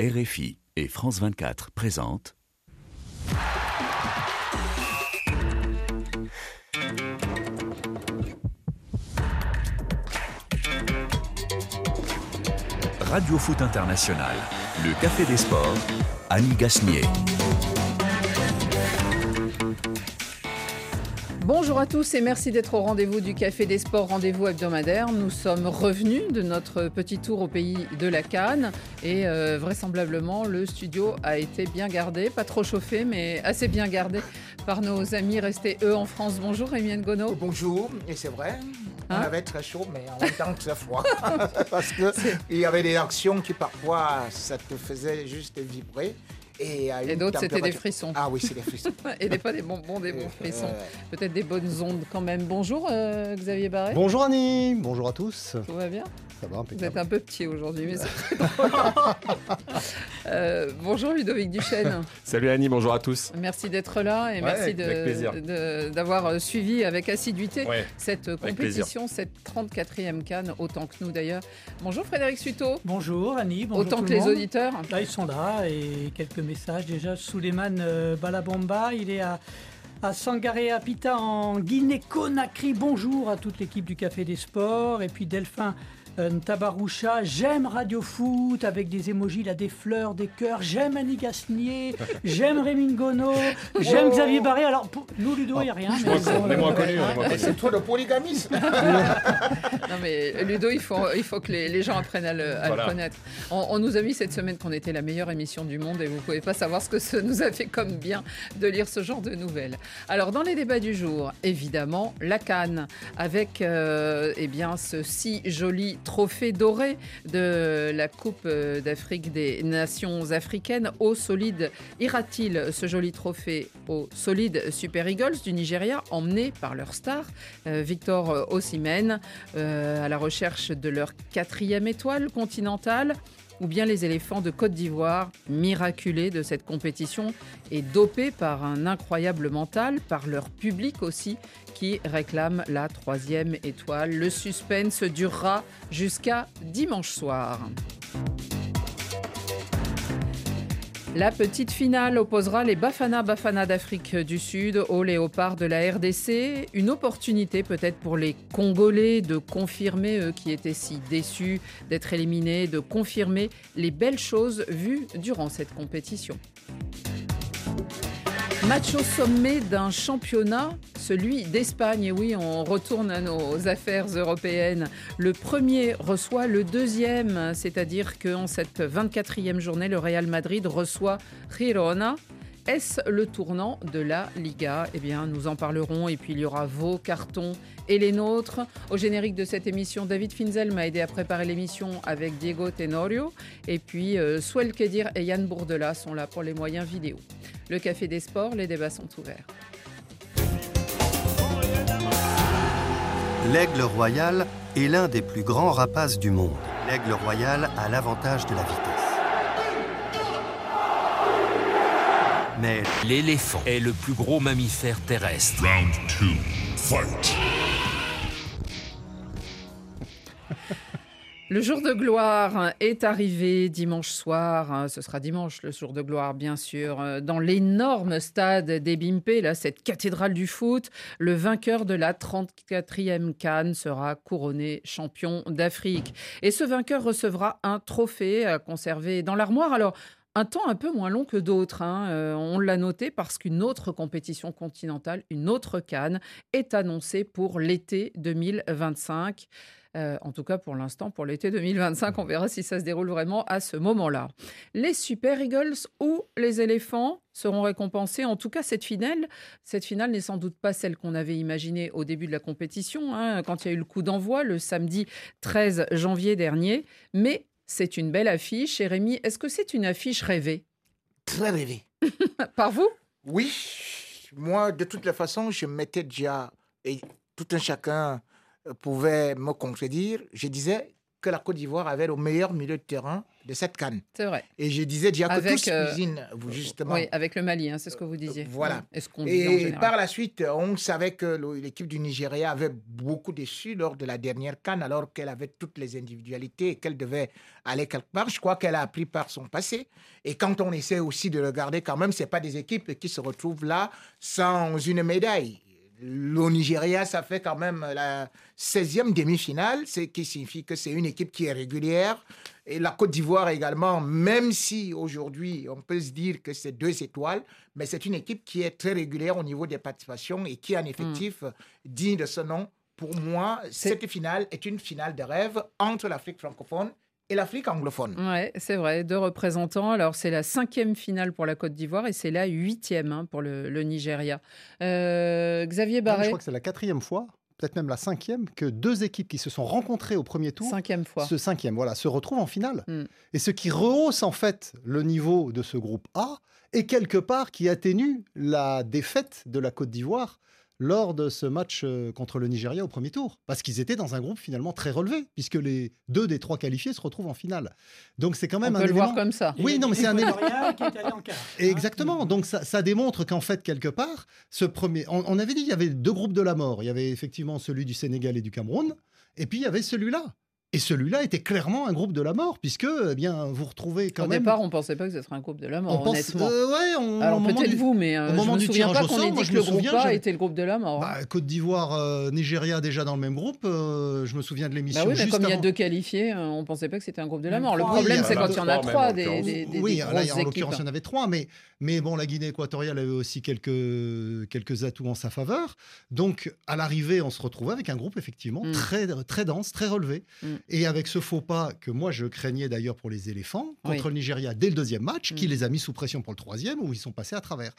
RFI et France 24 présentent Radio Foot International, le Café des Sports, Annie Gasnier. Bonjour à tous et merci d'être au rendez-vous du Café des Sports, rendez-vous hebdomadaire. Nous sommes revenus de notre petit tour au pays de la Cannes et euh, vraisemblablement le studio a été bien gardé, pas trop chauffé mais assez bien gardé par nos amis restés eux en France. Bonjour Rémi Ngono. Bonjour, et c'est vrai, on Hein avait très chaud mais en même temps très froid parce qu'il y avait des actions qui parfois ça te faisait juste vibrer. Et, d'autres, c'était des frissons. Ah oui, c'est des frissons. Et des pas des bonbons, des bons Euh, frissons. euh, Peut-être des bonnes ondes quand même. Bonjour euh, Xavier Barret. Bonjour Annie, bonjour à tous. Tout va bien? Ça va Vous êtes un peu petit aujourd'hui, mais c'est très drôle. Euh, bonjour Ludovic Duchesne. Salut Annie, bonjour à tous. Merci d'être là et Ouais, merci d'avoir euh, suivi avec assiduité Ouais, cette avec compétition, cette 34e Cannes, autant que nous d'ailleurs. Bonjour Frédéric Suto, Bonjour Annie, bonjour autant tout que le les monde. auditeurs. Là ils sont là et quelques messages déjà. Suleiman euh, Balabamba, il est à, à Sangaré Apita en Guinée-Conakry. Bonjour à toute l'équipe du Café des Sports. Et puis Delphin Tabaroucha, j'aime Radio Foot avec des émojis là, des fleurs, des cœurs. J'aime Annie Gasnier, j'aime Rémi Ngono, j'aime Xavier Barré. Alors pour nous Ludo, il n'y a rien. mais- on est moins connus. c'est toi le polygamiste. Non mais Ludo, il faut, il faut que les, les gens apprennent à le, à le Voilà. connaître. On, on nous a mis cette semaine qu'on était la meilleure émission du monde et vous pouvez pas savoir ce que ça nous a fait comme bien de lire ce genre de nouvelles. Alors dans les débats du jour, évidemment, la Cannes avec euh, eh bien ce si joli trophée doré de la Coupe euh, d'Afrique des Nations africaines. Au solide ira-t-il ce joli trophée au solide Super Eagles du Nigeria emmené par leur star euh, Victor Osimhen euh, à la recherche de leur quatrième étoile continentale? Ou bien les éléphants de Côte d'Ivoire, miraculés de cette compétition et dopés par un incroyable mental, par leur public aussi, qui réclame la troisième étoile. Le suspense durera jusqu'à dimanche soir. La petite finale opposera les Bafana Bafana d'Afrique du Sud aux léopards de la RDC. Une opportunité peut-être pour les Congolais de confirmer, eux qui étaient si déçus d'être éliminés, de confirmer les belles choses vues durant cette compétition. Match au sommet d'un championnat, celui d'Espagne. Et oui, on retourne à nos affaires européennes. Le premier reçoit le deuxième, c'est-à-dire qu'en cette 24e journée, le Real Madrid reçoit Girona. Est-ce le tournant de la Liga? Eh bien, nous en parlerons et puis il y aura vos cartons et les nôtres. Au générique de cette émission, David Finzel m'a aidé à préparer l'émission avec Diego Tenorio. Et puis, euh, Swell Kedir et Yann Bourdela sont là pour les moyens vidéo. Le Café des Sports, les débats sont ouverts. L'aigle royal est l'un des plus grands rapaces du monde. L'aigle royal a l'avantage de la vitesse. Mais L'éléphant est le plus gros mammifère terrestre. Le jour de gloire est arrivé dimanche soir. Ce sera dimanche le jour de gloire, bien sûr. Dans l'énorme stade des Bimpe, là, cette cathédrale du foot, le vainqueur de la 34e Cannes sera couronné champion d'Afrique. Et ce vainqueur recevra un trophée à conserver dans l'armoire. Alors, un temps un peu moins long que d'autres. hein. Euh, on l'a noté parce qu'une autre compétition continentale, une autre Cannes, est annoncée pour l'été 2025. Euh, en tout cas, pour l'instant, pour l'été 2025, on verra si ça se déroule vraiment à ce moment-là. Les Super Eagles ou les éléphants seront récompensés. En tout cas, cette finale, cette finale n'est sans doute pas celle qu'on avait imaginée au début de la compétition, hein, quand il y a eu le coup d'envoi le samedi 13 janvier dernier. Mais c'est une belle affiche. Et Rémi, est-ce que c'est une affiche rêvée? Très rêvé. par vous? Oui, moi, de toutes les façons, je m'étais déjà, et tout un chacun euh, pouvait me contredire, je disais, que la Côte d'Ivoire avait le meilleur milieu de terrain de cette canne. C'est vrai. Et je disais déjà que tous euh, cuisinent, vous, justement. Oui, avec le Mali, hein, c'est ce que vous disiez. Voilà. Et ce par la suite, on savait que l'équipe du Nigeria avait beaucoup déçu lors de la dernière canne, alors qu'elle avait toutes les individualités et qu'elle devait aller quelque part. Je crois qu'elle a appris par son passé. Et quand on essaie aussi de regarder, quand même, c'est pas des équipes qui se retrouvent là sans une médaille. Le Nigeria, ça fait quand même la 16e demi-finale, ce qui signifie que c'est une équipe qui est régulière. Et la Côte d'Ivoire également, même si aujourd'hui on peut se dire que c'est deux étoiles, mais c'est une équipe qui est très régulière au niveau des participations et qui a un effectif digne de ce nom. Pour moi, cette finale est une finale de rêve entre l'Afrique francophone et l'Afrique anglophone. Ouais, c'est vrai, deux représentants. Alors, c'est la cinquième finale pour la Côte d'Ivoire et c'est la huitième hein, pour le, le Nigeria. Euh, Xavier Barré, Je crois que c'est la quatrième fois, peut-être même la cinquième, que deux équipes qui se sont rencontrées au premier tour, cinquième fois. ce cinquième, voilà, se retrouvent en finale. Mm. Et ce qui rehausse en fait le niveau de ce groupe A et quelque part qui atténue la défaite de la Côte d'Ivoire lors de ce match euh, contre le Nigeria au premier tour. Parce qu'ils étaient dans un groupe finalement très relevé, puisque les deux des trois qualifiés se retrouvent en finale. Donc c'est quand On même peut un le voir élément- comme ça. Et Oui, non, mais c'est un élément. Équatorien qui est allé en quart. Et Exactement. Donc ça, ça démontre qu'en fait, quelque part, ce premier, on, on avait dit qu'il y avait deux groupes de la mort. Il y avait effectivement celui du Sénégal et du Cameroun, et puis il y avait celui-là. Et celui-là était clairement un groupe de la mort, puisque eh bien vous retrouvez quand Au même. départ, on pensait pas que ce serait un groupe de la mort, on pense, euh, ouais, on, Alors au peut-être du- vous, mais euh, au moment je me du souviens tirage pas au qu'on sort, ait dit que le groupe A était le groupe de la mort. Bah, Côte d'Ivoire, euh, Nigeria déjà dans le même groupe. euh, je me souviens de l'émission. Bah oui, mais juste comme il y a deux qualifiés, euh, on pensait pas que c'était un groupe de la Même mort. Le problème, Oui, c'est quand a il y en a trois, des, des, des- oui, des là, en l'occurrence, il y en avait trois, mais, mais bon, la Guinée équatoriale avait aussi quelques, quelques atouts en sa faveur. Donc, à l'arrivée, on se retrouvait avec un groupe effectivement Mm. très, très dense, très relevé. Mm. Et avec ce faux pas que moi, je craignais d'ailleurs pour les éléphants, contre Oui. le Nigeria dès le deuxième match, qui Mm. les a mis sous pression pour le troisième, où ils sont passés à travers.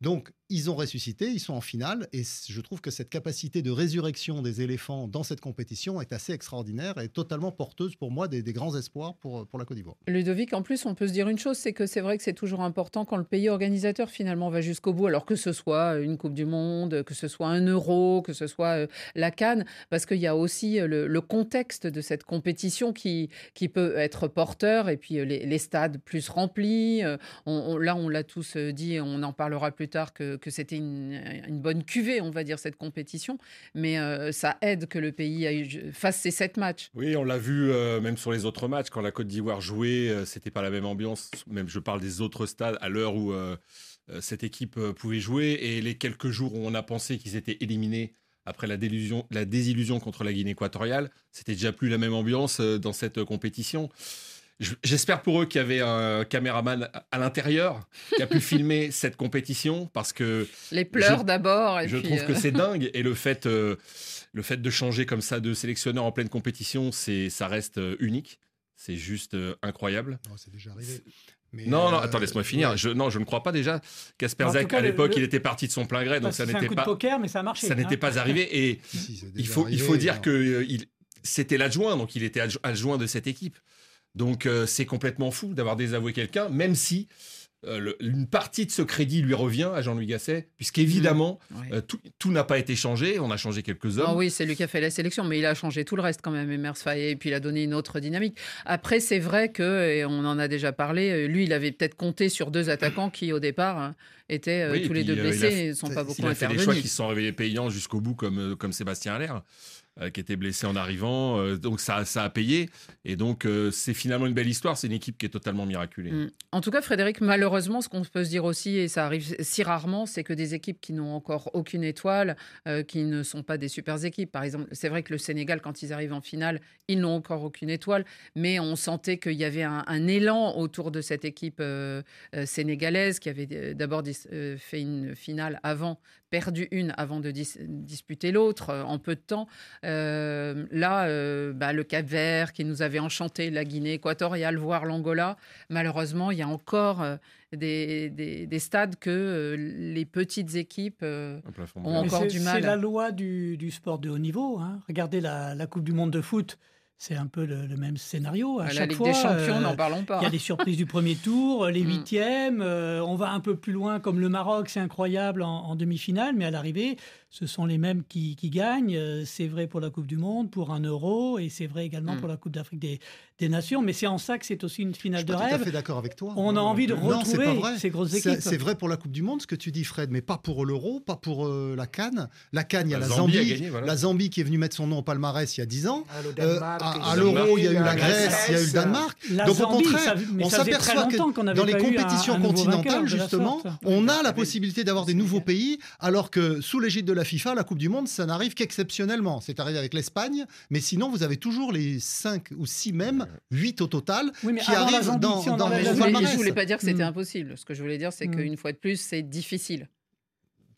Donc, ils ont ressuscité, ils sont en finale, et je trouve que cette capacité de résurrection des éléphants dans cette compétition est assez extraordinaire et totalement porteuse pour moi des, des grands espoirs pour, pour la Côte d'Ivoire. Ludovic, en plus, on peut se dire une chose, c'est que c'est vrai que c'est toujours important quand le pays organisateur finalement va jusqu'au bout, alors que ce soit une Coupe du Monde, que ce soit un Euro, que ce soit euh, la Cannes, parce qu'il y a aussi euh, le, le contexte de cette compétition qui, qui peut être porteur, et puis euh, les, stades plus remplis. euh, là, on l'a tous euh, dit, on en parlera plus tard, que, que c'était une, une bonne cuvée, on va dire, cette compétition, mais ça aide que le pays aille- fasse ses sept matchs. Oui, on l'a vu même sur les autres matchs. Quand la Côte d'Ivoire jouait, euh, c'était pas la même ambiance. Même je parle des autres stades à l'heure où cette équipe pouvait jouer. Et les quelques jours où on a pensé qu'ils étaient éliminés après la, délusion, la désillusion contre la Guinée équatoriale, c'était déjà plus la même ambiance euh, dans cette euh, compétition. Je- J'espère pour eux qu'il y avait un caméraman à- l'intérieur qui a pu filmer cette compétition parce que Les pleurs d'abord, et je puis, trouve euh, que c'est dingue et le fait, euh, le fait de changer comme ça de sélectionneur en pleine compétition, c'est, ça reste euh, unique. C'est juste euh, incroyable. Oh, c'est déjà arrivé. Mais, Non, non, euh, attends, laisse-moi finir. ouais. Je, non, je ne crois pas déjà. Casper cas, à l'époque, le- il était parti de son plein gré, donc ça que c'est un n'était coup de pas, poker, mais ça a marché. ça n'était hein. pas arrivé. Et Si, si, c'est il faut, il faut dire non. que euh, il- c'était l'adjoint, donc il était adjo- adjoint de cette équipe. Donc euh, c'est complètement fou d'avoir désavoué quelqu'un, même si euh, le- une partie de ce crédit lui revient à Jean-Louis Gasset, puisqu'évidemment, ouais. euh, tout, tout n'a pas été changé. On a changé quelques hommes. Ah oui, c'est lui qui a fait la sélection, mais il a changé tout le reste quand même, Emers Faye, et puis il a donné une autre dynamique. Après, c'est vrai que, et on en a déjà parlé, euh, lui, il avait peut-être compté sur deux attaquants qui, au départ, hein, étaient Oui, tous les puis, deux blessés et ne sont pas beaucoup Il a fait des choix intervenus. qui se sont révélés payants jusqu'au bout, comme, comme Sébastien Allaire, euh, qui était blessé en arrivant. euh, donc ça, ça a payé. Et donc euh, c'est finalement une belle histoire. C'est une équipe qui est totalement miraculée. Mm. En tout cas, Frédéric, malheureusement, ce qu'on peut se dire aussi, et ça arrive si rarement, c'est que des équipes qui n'ont encore aucune étoile, qui ne sont pas des super équipes. Par exemple, c'est vrai que le Sénégal, quand ils arrivent en finale, ils n'ont encore aucune étoile, mais on sentait qu'il y avait un, élan autour de cette équipe sénégalaise qui avait d'abord fait une finale avant, perdu une avant de dis- disputer l'autre euh, en peu de temps. Euh, là, euh, bah, le Cap Vert qui nous avait enchanté, la Guinée équatoriale, voire l'Angola. Malheureusement, il y a encore euh, des, des- des stades que euh, les petites équipes. euh, Un plafond On blanc. Mais encore du mal. C'est la loi du, du sport de haut niveau. hein. Regardez la, la Coupe du Monde de foot. C'est un peu le, le même scénario. À À la chaque Ligue fois, des Champions, euh, n'en parlons pas. il y a des surprises du premier tour, les Mm. huitièmes, euh, on va un peu plus loin comme le Maroc, c'est incroyable en, en demi-finale, mais à l'arrivée, ce sont les mêmes qui, qui gagnent. Euh, C'est vrai pour la Coupe du Monde, pour un euro, et c'est vrai également Mm. pour la Coupe d'Afrique des, des Nations. Mais c'est en ça que c'est aussi une Je finale suis de pas tout à fait d'accord avec toi. On a envie de Non, c'est pas retrouver vrai. ces grosses équipes. C'est vrai pour la Coupe du Monde, ce que tu dis, Fred, mais pas pour l'Euro, pas pour euh, la Cannes. La Cannes, il y a La la, Zambie Zambie, a gagné, voilà. la Zambie qui est venue mettre son nom au palmarès il y a 10 ans. Ah, le Euh, à l'Euro, il y a eu la Grèce, il y a eu le Danemark. La Donc au Zambie, contraire, ça- mais on s'aperçoit que dans les compétitions continentales, justement, on a la possibilité d'avoir des nouveaux pays, alors que sous l'égide de la FIFA, la Coupe du Monde, ça n'arrive qu'exceptionnellement. C'est arrivé avec l'Espagne, mais sinon, vous avez toujours les 5 ou 6 mêmes, 8 au total, Oui, mais qui arrivent dans, dans enlève Je voulais, je voulais pas dire que c'était Mm. impossible. Ce que je voulais dire, c'est Mm. qu'une fois de plus, c'est difficile.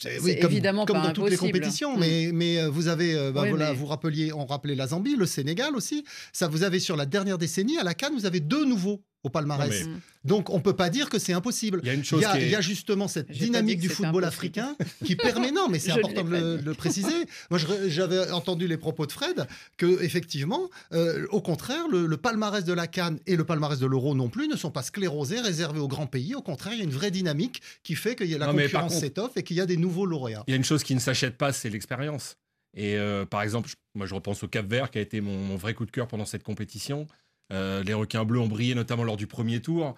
Comme, évidemment comme pas dans toutes les impossible. compétitions, Mm. mais, mais euh, vous avez, euh, bah, Oui, voilà, mais- vous rappeliez, on rappelait la Zambie, le Sénégal aussi. Ça, vous avez sur la dernière décennie à la Cannes, vous avez deux nouveaux au palmarès. Non, mais- Donc on peut pas dire que c'est impossible. Il y a une Il chose y a, qui est- il y a justement cette dynamique du que football impossible. africain qui permet. Non, mais c'est important de le, dit. de le préciser. Moi, j'avais entendu les propos de Fred que effectivement, euh, au contraire, le, le palmarès de la Cannes et le palmarès de l'Euro non plus ne sont pas sclérosés, réservés aux grands pays. Au contraire, il y a une vraie dynamique qui fait qu'il y a la Non, concurrence contre- s'étoffe et qu'il y a des nouveaux lauréats. Il y a une chose qui ne s'achète pas, c'est l'expérience. Et euh, par exemple, je- moi je repense au Cap Vert qui a été mon, mon vrai coup de cœur pendant cette compétition. Euh, les requins bleus ont brillé notamment lors du premier tour.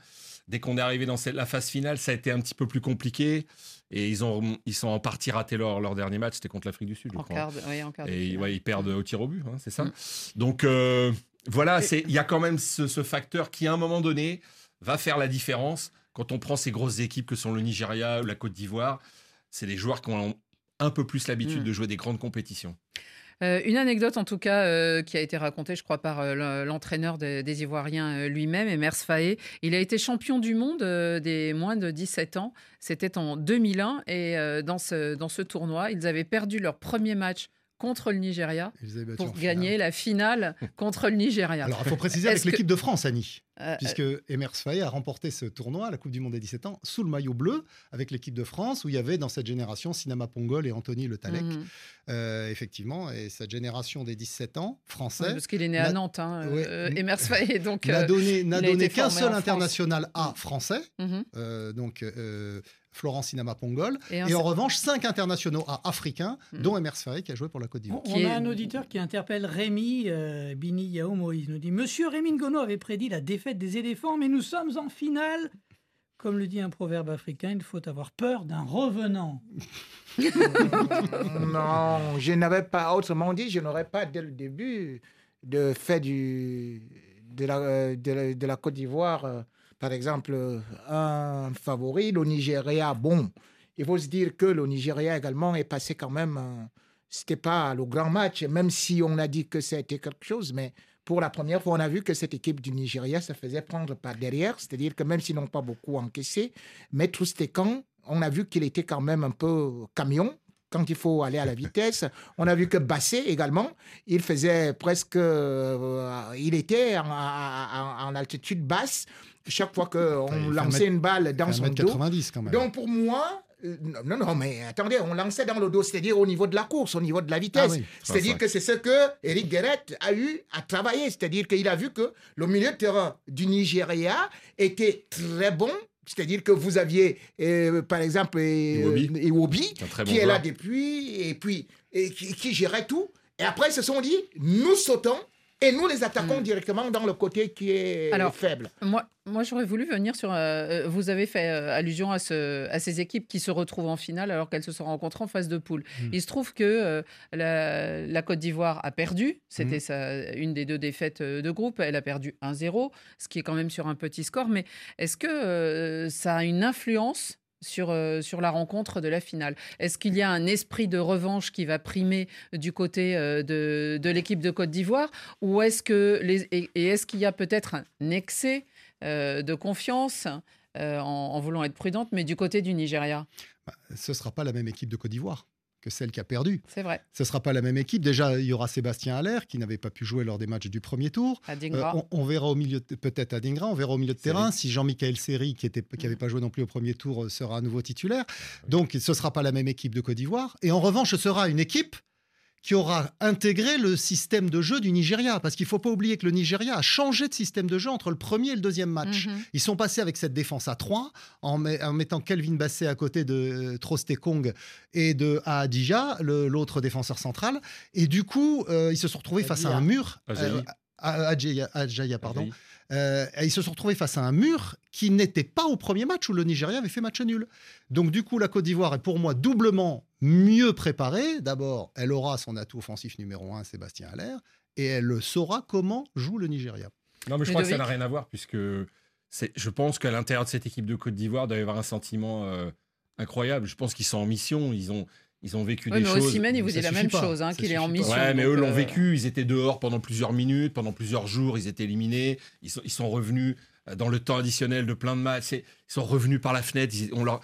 Dès qu'on est arrivé dans cette- la phase finale, ça a été un petit peu plus compliqué. Et ils, ont, ils sont en partie ratés leur, leur dernier match, c'était contre l'Afrique du Sud, je En crois. quart, de- oui, en quart de Et ouais, ils perdent au tir au but, hein, c'est ça. Mm. Donc euh, voilà, c'est- il y a quand même ce, ce facteur qui, à un moment donné, va faire la différence. Quand on prend ces grosses équipes que sont le Nigeria ou la Côte d'Ivoire, c'est des joueurs qui ont un peu plus l'habitude Mm. de jouer des grandes compétitions. Euh, une anecdote en tout cas euh, qui a été racontée, je crois, par euh, le- l'entraîneur des, Ivoiriens lui-même, Emers Faé. Il a été champion du monde des moins de 17 ans. C'était en 2001 et dans, ce, dans ce tournoi, ils avaient perdu leur premier match contre le Nigeria pour finale. gagner la finale contre le Nigeria. Alors, il faut préciser avec que- l'équipe de France, Annie. Euh, puisque Emers Faé a remporté ce tournoi, la Coupe du Monde des 17 ans, sous le maillot bleu, avec l'équipe de France, où il y avait dans cette génération Sinama Pongol et Anthony Le Talec, mhm. Euh, effectivement, et cette génération des 17 ans, Oui, français, parce qu'il est né à n'a- Nantes, hein, Ouais. euh, Emers Faé. Donc, n'a euh, donné, qu'un seul international A français, mhm. euh, donc euh, Florent Sinama Pongol, Et en revanche, cinq internationaux A africains, Mhm. dont Emers Faé qui a joué pour la Côte d'Ivoire. on a un auditeur qui interpelle Rémi euh, Bini Yao Moïse. Il nous dit Monsieur Rémi Ngono avait prédit la défaite des éléphants, mais nous sommes en finale. Comme le dit un proverbe africain, il faut avoir peur d'un revenant. Non, je n'avais pas, autrement dit, je n'aurais pas dès le début de fait du, de, la, euh, de, la, de la Côte d'Ivoire, euh, par exemple, un favori, le Nigeria. Bon, il faut se dire que le Nigeria également est passé quand même, euh, c'était pas le grand match, même si on a dit que c'était quelque chose, mais pour la première fois, on a vu que cette équipe du Nigeria se faisait prendre par derrière, c'est-à-dire que même s'ils n'ont pas beaucoup encaissé, mais Troustekhan, on a vu qu'il était quand même un peu camion quand il faut aller à la vitesse. On a vu que Bassé également, il faisait presque, euh, il était en, en- en altitude basse chaque fois qu'on lançait un une balle dans son dos. 1m90 quand même. Donc pour moi, euh, non, non, mais attendez, on lançait dans le dos, c'est-à-dire au niveau de la course, au niveau de la vitesse. Ah oui. C'est-à-dire que c'est ce que Eric Guéret a eu à travailler. C'est-à-dire qu'il a vu que le milieu de terrain du Nigeria était très bon. C'est-à-dire que vous aviez, euh, par exemple, euh, Iwobi. Bon qui est là depuis, et puis et qui, qui gérait tout. Et après, ils se sont dit, nous sautons et nous les attaquons Mm. directement dans le côté qui est Alors, faible. Moi, moi j'aurais voulu venir sur. euh, vous avez fait euh, allusion à, ce, à ces équipes qui se retrouvent en finale alors qu'elles se sont rencontrées en phase de poule. Mm. Il se trouve que euh, la, la Côte d'Ivoire a perdu. C'était Mm. une des deux défaites euh, de groupe. Elle a perdu 1-0, ce qui est quand même sur un petit score. Mais est-ce que euh, ça a une influence sur, euh, sur la rencontre de la finale. Est-ce qu'il y a un esprit de revanche qui va primer du côté euh, de, de l'équipe de Côte d'Ivoire ou est-ce que et, est-ce qu'il y a peut-être un excès euh, de confiance en, en voulant être prudente, mais du côté du Nigeria? Ce ne sera pas la même équipe de Côte d'Ivoire que celle qui a perdu. C'est vrai. Ce ne sera pas la même équipe. Déjà, il y aura Sébastien Allaire qui n'avait pas pu jouer lors des matchs du premier tour. À Euh, Dingra. on, on verra au milieu, de- peut-être à Dingra, on verra au milieu de Seri. terrain si Jean-Michel Seri, qui n'avait qui avait pas joué non plus au premier tour, euh, sera à nouveau titulaire. Donc, ce ne sera pas la même équipe de Côte d'Ivoire. Et en revanche, ce sera une équipe qui aura intégré le système de jeu du Nigeria. Parce qu'il ne faut pas oublier que le Nigeria a changé de système de jeu entre le premier et le deuxième match. Mhm. Ils sont passés avec cette défense à 3 en, met- en mettant Kelvin Basset à côté de euh, Trostekong et de Ahadija, le- l'autre défenseur central. Et du coup, euh, ils se sont retrouvés face à un mur. Ajayi. euh, pardon. Euh, et ils se sont retrouvés face à un mur qui n'était pas au premier match où le Nigeria avait fait match nul. Donc du coup, la Côte d'Ivoire est pour moi doublement mieux préparée. D'abord, elle aura son atout offensif numéro un, Sébastien Haller, et elle saura comment joue le Nigeria. Non, mais je crois que ça n'a rien à voir, puisque je pense qu'à l'intérieur de cette équipe de Côte d'Ivoire, il doit y avoir un sentiment euh, incroyable. Je pense qu'ils sont en mission, ils ont, ils ont vécu Oui, des mais choses. Osimhen, il vous dit la même pas. chose, hein, qu'il est en mission. Ouais, mais eux l'ont euh, vécu. Ils étaient dehors pendant plusieurs minutes, pendant plusieurs jours. Ils étaient éliminés. Ils sont, ils sont revenus euh, dans le temps additionnel de plein de matchs. Ils sont revenus par la fenêtre. Ils- on leur...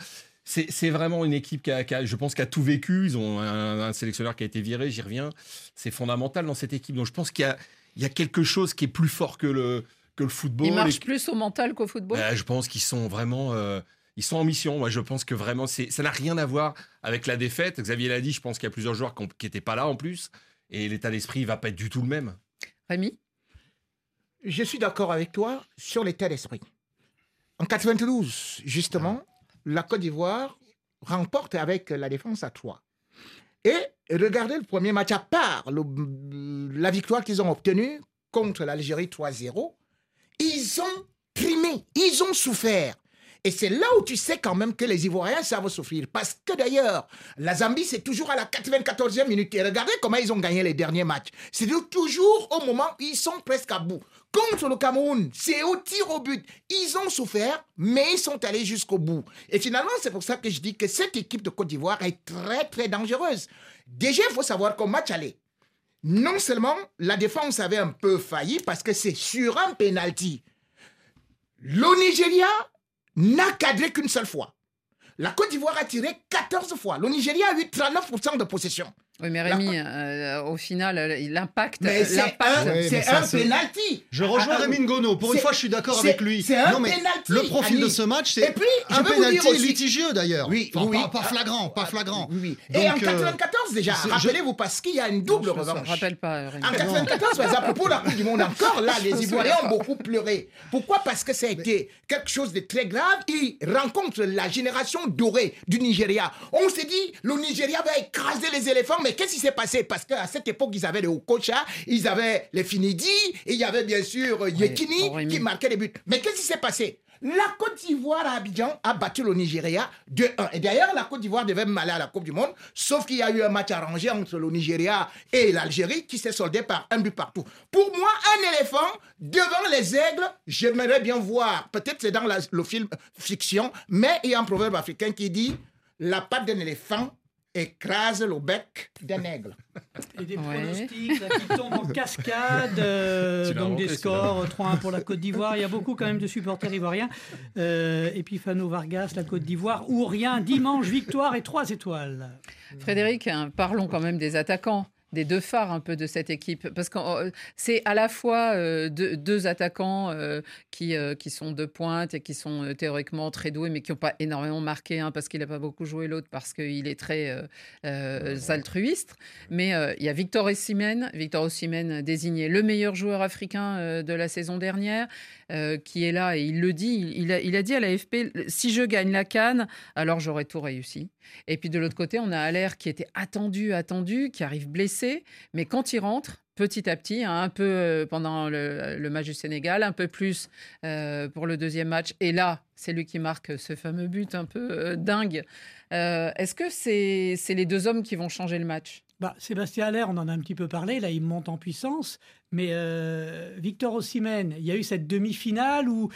C'est vraiment une équipe qui a, qui a- je pense, qui a tout vécu. Ils ont un, un sélectionneur qui a été viré, j'y reviens. C'est fondamental dans cette équipe. Donc je pense qu'il y a, il y a quelque chose qui est plus fort que le, que le football. Il marche Et- plus au mental qu'au football? Ouais, je pense qu'ils sont vraiment. euh, ils sont en mission. Moi, je pense que vraiment, c'est, ça n'a rien à voir avec la défaite. Xavier l'a dit, je pense qu'il y a plusieurs joueurs qui n'étaient pas là en plus. Et l'état d'esprit va pas être du tout le même. Rémi? Je suis d'accord avec toi sur l'état d'esprit. En 92, justement, la Côte d'Ivoire remporte avec la défense à 3. Et regardez le premier match, à part le- la victoire qu'ils ont obtenue contre l'Algérie 3-0, ils ont primé, ils ont souffert. Et c'est là où tu sais quand même que les Ivoiriens savent souffrir. Parce que d'ailleurs, la Zambie, c'est toujours à la 94e minute. Et regardez comment ils ont gagné les derniers matchs. C'est toujours au moment où ils sont presque à bout. Contre le Cameroun, c'est au tir au but. Ils ont souffert, mais ils sont allés jusqu'au bout. Et finalement, c'est pour ça que je dis que cette équipe de Côte d'Ivoire est très, très dangereuse. Déjà, il faut savoir qu'au match aller, non seulement la défense avait un peu failli parce que c'est sur un penalty. Le Nigeria n'a cadré qu'une seule fois. La Côte d'Ivoire a tiré 14 fois. Le Nigeria a eu 39% de possession. Oui, mais Rémi, euh, au final, euh, l'impact. C'est un, Ouais, un penalty. Je rejoins Ah, ah, Rémi Ngono. Pour une fois, je suis d'accord avec lui. c'est un non, mais penalty, le profil de ce match, c'est je un penalty aussi- litigieux d'ailleurs. Oui, Enfin, oui. Pas, pas flagrant, pas flagrant. Oui, oui. Et en Donc, euh, 94 déjà, je- rappelez-vous, parce qu'il y a une double Je me revanche. rappelle pas, Rémi. En 94, par exemple, pour la Coupe du Monde encore, là, les Ivoiriens ont beaucoup pleuré. Pourquoi? Parce que ça a été quelque chose de très grave. Ils rencontrent la génération dorée du Nigeria. On s'est dit, le Nigeria va écraser les éléphants, mais qu'est-ce qui s'est passé? Parce qu'à cette époque, ils avaient les Okocha, ils avaient les Finidi, et il y avait bien sûr euh, Yekini qui marquait les buts. Mais qu'est-ce qui s'est passé? La Côte d'Ivoire à Abidjan a battu le Nigeria 2-1. Et d'ailleurs, la Côte d'Ivoire devait même aller à la Coupe du Monde, sauf qu'il y a eu un match arrangé entre le Nigeria et l'Algérie qui s'est soldé par un but partout. Pour moi, un éléphant devant les aigles, j'aimerais bien voir, peut-être c'est dans la- le film fiction, mais il y a un proverbe africain qui dit la patte d'un éléphant écrase le bec d'un aigle. Et des Ouais. pronostics là, qui tombent en cascade, euh, donc des scores euh, 3-1 pour la Côte d'Ivoire. Il y a beaucoup quand même de supporters ivoiriens. Euh, Epifano Vargas, la Côte d'Ivoire, ou rien. Dimanche, victoire et 3 étoiles. Frédéric, hein, parlons quand même des attaquants, des deux phares un peu de cette équipe. Parce que euh, c'est à la fois euh, deux, attaquants euh, qui, qui sont de pointe et qui sont théoriquement très doués, mais qui n'ont pas énormément marqué, hein, parce qu'il n'a pas beaucoup joué l'autre, parce qu'il est très altruiste. Mais il y a Victor Osimhen, Victor Osimhen désigné le meilleur joueur africain de la saison dernière, qui est là et il le dit. Il a, il a dit à l'AFP si je gagne la canne, alors j'aurai tout réussi. Et puis de l'autre côté, on a Allaire qui était attendu, attendu, qui arrive blessé, mais quand il rentre, petit à petit, hein, un peu euh, pendant le, le match du Sénégal, un peu plus euh, pour le deuxième match, et là, c'est lui qui marque ce fameux but un peu euh, dingue. Euh, Est-ce que c'est c'est les deux hommes qui vont changer le match? Bah, Sébastien Haller, on en a un petit peu parlé, là il monte en puissance, mais euh, Victor Osimhen, il y a eu cette demi-finale où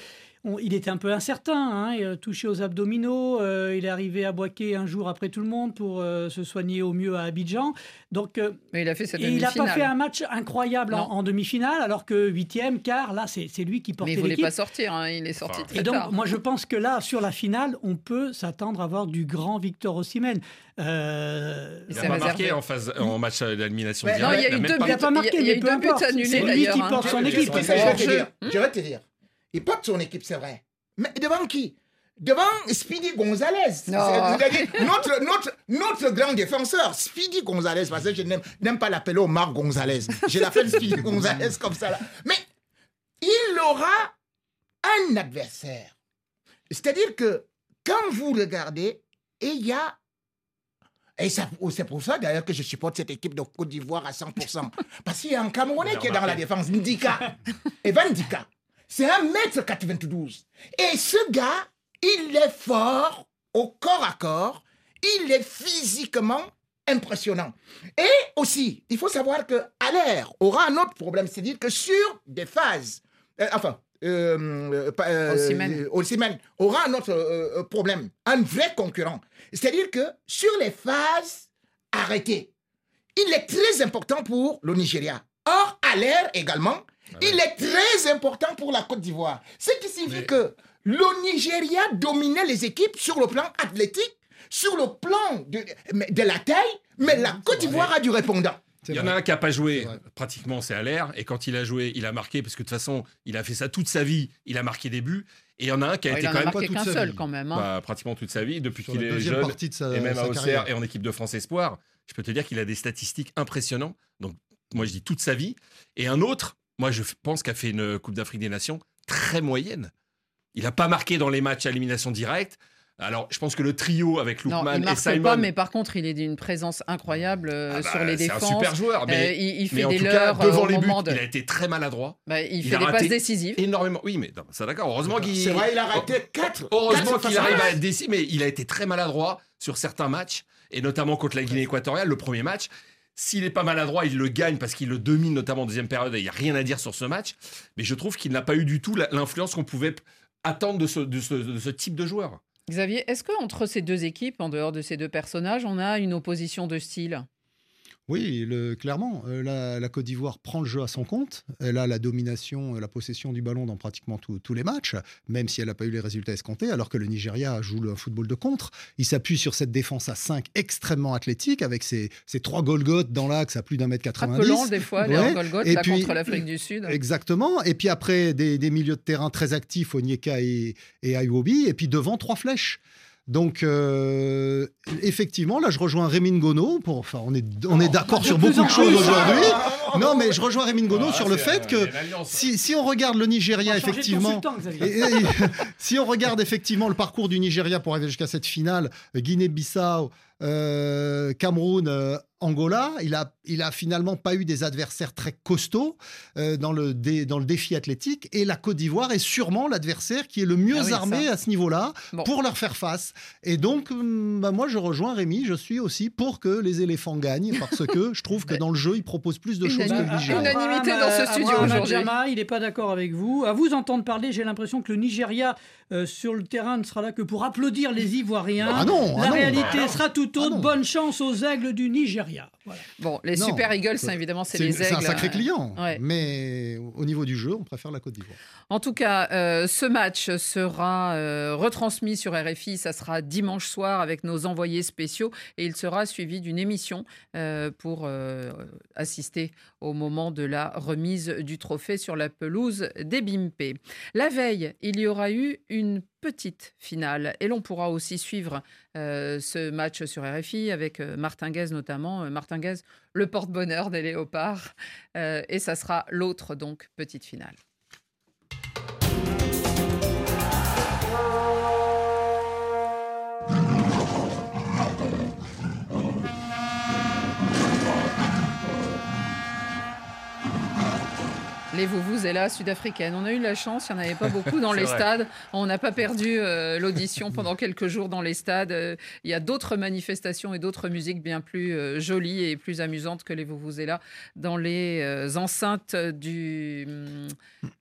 on- il était un peu incertain, hein, il a touché aux abdominaux, euh, il est arrivé à Boaké un jour après tout le monde pour euh, se soigner au mieux à Abidjan, donc euh, Mais il a fait cette et il n'a pas fait un match incroyable en, Non. en demi-finale, alors que huitième, quart, là c'est lui qui Mais portait il voulait l'équipe. pas sortir, hein, il est sorti Enfin, très Et donc, tard. moi, je pense que là, sur la finale, on peut s'attendre à voir du grand Victor Osimhen. Euh, Il n'a pas réservé. marqué en, phase, en match d'élimination Ouais, non, il y a directe. eu même deux pas il n'a buts. pas marqué, il y a mais eu peu deux importe. buts annulés, C'est lui qui porte son équipe. je- C'est ça, je vais te dire. Il porte son équipe, c'est vrai. Mais devant qui? Devant Speedy Gonzalez. C'est-à-dire notre, notre, notre grand défenseur, Speedy Gonzalez, parce que je n'aime pas l'appeler Omar Gonzalez. Je l'appelle Speedy Gonzalez comme ça. Là. Mais il aura un adversaire. C'est-à-dire que quand vous regardez, il y a et c'est pour ça d'ailleurs que je supporte cette équipe de Côte d'Ivoire à 100%. Parce qu'il y a un Camerounais qui est dans la défense, Ndika. Evan Ndika. C'est un mètre 92. Et ce gars, il est fort au corps à corps. Il est physiquement impressionnant. Et aussi, il faut savoir que l'air aura un autre problème, c'est-à-dire que sur des phases, euh, enfin, euh, euh, aura un autre euh, problème, un vrai concurrent. C'est-à-dire que sur les phases arrêtées, il est très important pour le Nigeria. Or, l'air également, ah il est très important pour la Côte d'Ivoire. Ce qui signifie que le Nigeria dominait les équipes sur le plan athlétique, sur le plan de, de la taille, mais la Côte d'Ivoire a du répondant. Il y en a un qui n'a pas joué, pratiquement c'est à l'air, et quand il a joué, il a marqué, parce que de toute façon, il a fait ça toute sa vie, il a marqué des buts, et il y en a un qui a été quand même pas toute sa seul, quand même. Hein. Bah, pratiquement toute sa vie, depuis qu'il est jeune, et même à Auxerre et en équipe de France Espoir. Je peux te dire qu'il a des statistiques impressionnantes. Donc, moi, je dis toute sa vie. Et un autre, moi, je pense qu'a fait une Coupe d'Afrique des Nations très moyenne. Il n'a pas marqué dans les matchs à élimination directe. Alors, je pense que le trio avec Lookman il et Simon. pas, mais par contre, il est d'une présence incroyable euh, ah bah, sur les défenses. C'est un super joueur, mais, euh, il, fait des leurres devant les buts. Il a été très maladroit. Bah, il, fait des passes décisives. Énormément. Oui, mais ça d'accord. Heureusement qu'il. C'est vrai, il a raté 4 Heureusement qu'il arrive à être décisif, mais il a été très maladroit sur certains matchs, et notamment contre la Guinée équatoriale, le premier match. S'il n'est pas maladroit, il le gagne parce qu'il le domine, notamment en deuxième période, et il n'y a rien à dire sur ce match. Mais je trouve qu'il n'a pas eu du tout l'influence qu'on pouvait attendre de ce, de ce type de joueur. Xavier, est-ce qu'entre ces deux équipes, en dehors de ces deux personnages, on a une opposition de style? Oui, le, clairement, euh, la, Côte d'Ivoire prend le jeu à son compte. Elle a la domination, euh, la possession du ballon dans pratiquement tous les matchs, même si elle n'a pas eu les résultats escomptés, alors que le Nigeria joue le football de contre. Il s'appuie sur cette défense à 5 extrêmement athlétique, avec ses, trois Golgoth dans l'axe à plus d'un mètre 90. Appelant des fois, les Golgoth, là, contre l'Afrique du Sud. Exactement. Et puis après, des, milieux de terrain très actifs, Onyeka et, et Iwobi, et puis devant, trois flèches. Donc, euh, effectivement, là, je rejoins Rémine Gono. Pour, enfin, on est, on est d'accord sur beaucoup de choses aujourd'hui. Non, mais je rejoins Rémine Gono sur le fait que si, si, on regarde le Nigeria, effectivement, si on regarde effectivement le parcours du Nigeria pour arriver jusqu'à cette finale, Guinée-Bissau, euh, Cameroun, euh, Angola, il a, il a finalement pas eu des adversaires très costauds euh, dans, le dans le défi athlétique. Et la Côte d'Ivoire est sûrement l'adversaire qui est le mieux ah armé à ce niveau-là pour leur faire face. Et donc, hum, bah, moi, je rejoins Rémi. Je suis aussi pour que les éléphants gagnent parce que je trouve que dans le jeu, ils proposent plus de choses que le Nigeria. Unanimité dans ce studio aujourd'hui. il n'est pas d'accord avec vous. À vous entendre parler, j'ai l'impression que le Nigeria euh, sur le terrain ne sera là que pour applaudir les Ivoiriens. Ah non, ah la réalité sera tout autre. Ah Bonne chance aux aigles du Nigeria. salariat. Bon, les Super Eagles, évidemment, c'est les aigles. C'est un sacré client. Mais au niveau du jeu, on préfère la Côte d'Ivoire. En tout cas, euh, ce match sera euh, retransmis sur RFI. Ça sera dimanche soir avec nos envoyés spéciaux et il sera suivi d'une émission euh, pour assister au moment de la remise du trophée sur la pelouse des Bimpe. La veille, il y aura eu une petite finale. Et l'on pourra aussi suivre euh, ce match sur RFI avec Martin Guez notamment. Martin Le porte-bonheur des Léopards. et ça sera l'autre, donc, petite finale. Les vous et là sud-africaine. On a eu la chance, il n'y en avait pas beaucoup dans les stades. On n'a pas perdu euh, l'audition pendant quelques jours dans les stades. Euh, il y a d'autres manifestations et d'autres musiques bien plus euh, jolies et plus amusantes que les vous et là dans les enceintes du,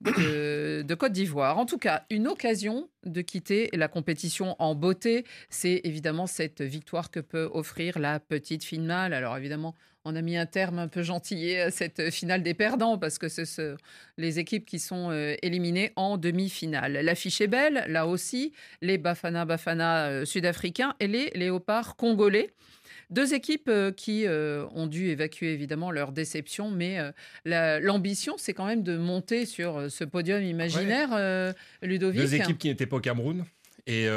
de, de Côte d'Ivoire. En tout cas, une occasion de quitter la compétition en beauté, c'est évidemment cette victoire que peut offrir la petite finale. Alors évidemment, on a mis un terme un peu gentillé à cette finale des perdants parce que c'est les équipes qui sont euh, éliminées en demi-finale. L'affiche est belle, là aussi, les Bafana Bafana euh, sud-africains et les Léopards congolais. Deux équipes euh, qui ont dû évacuer évidemment leur déception, mais l'ambition, c'est quand même de monter sur ce podium imaginaire, Ludovic. Deux équipes qui n'étaient pas au Cameroun Et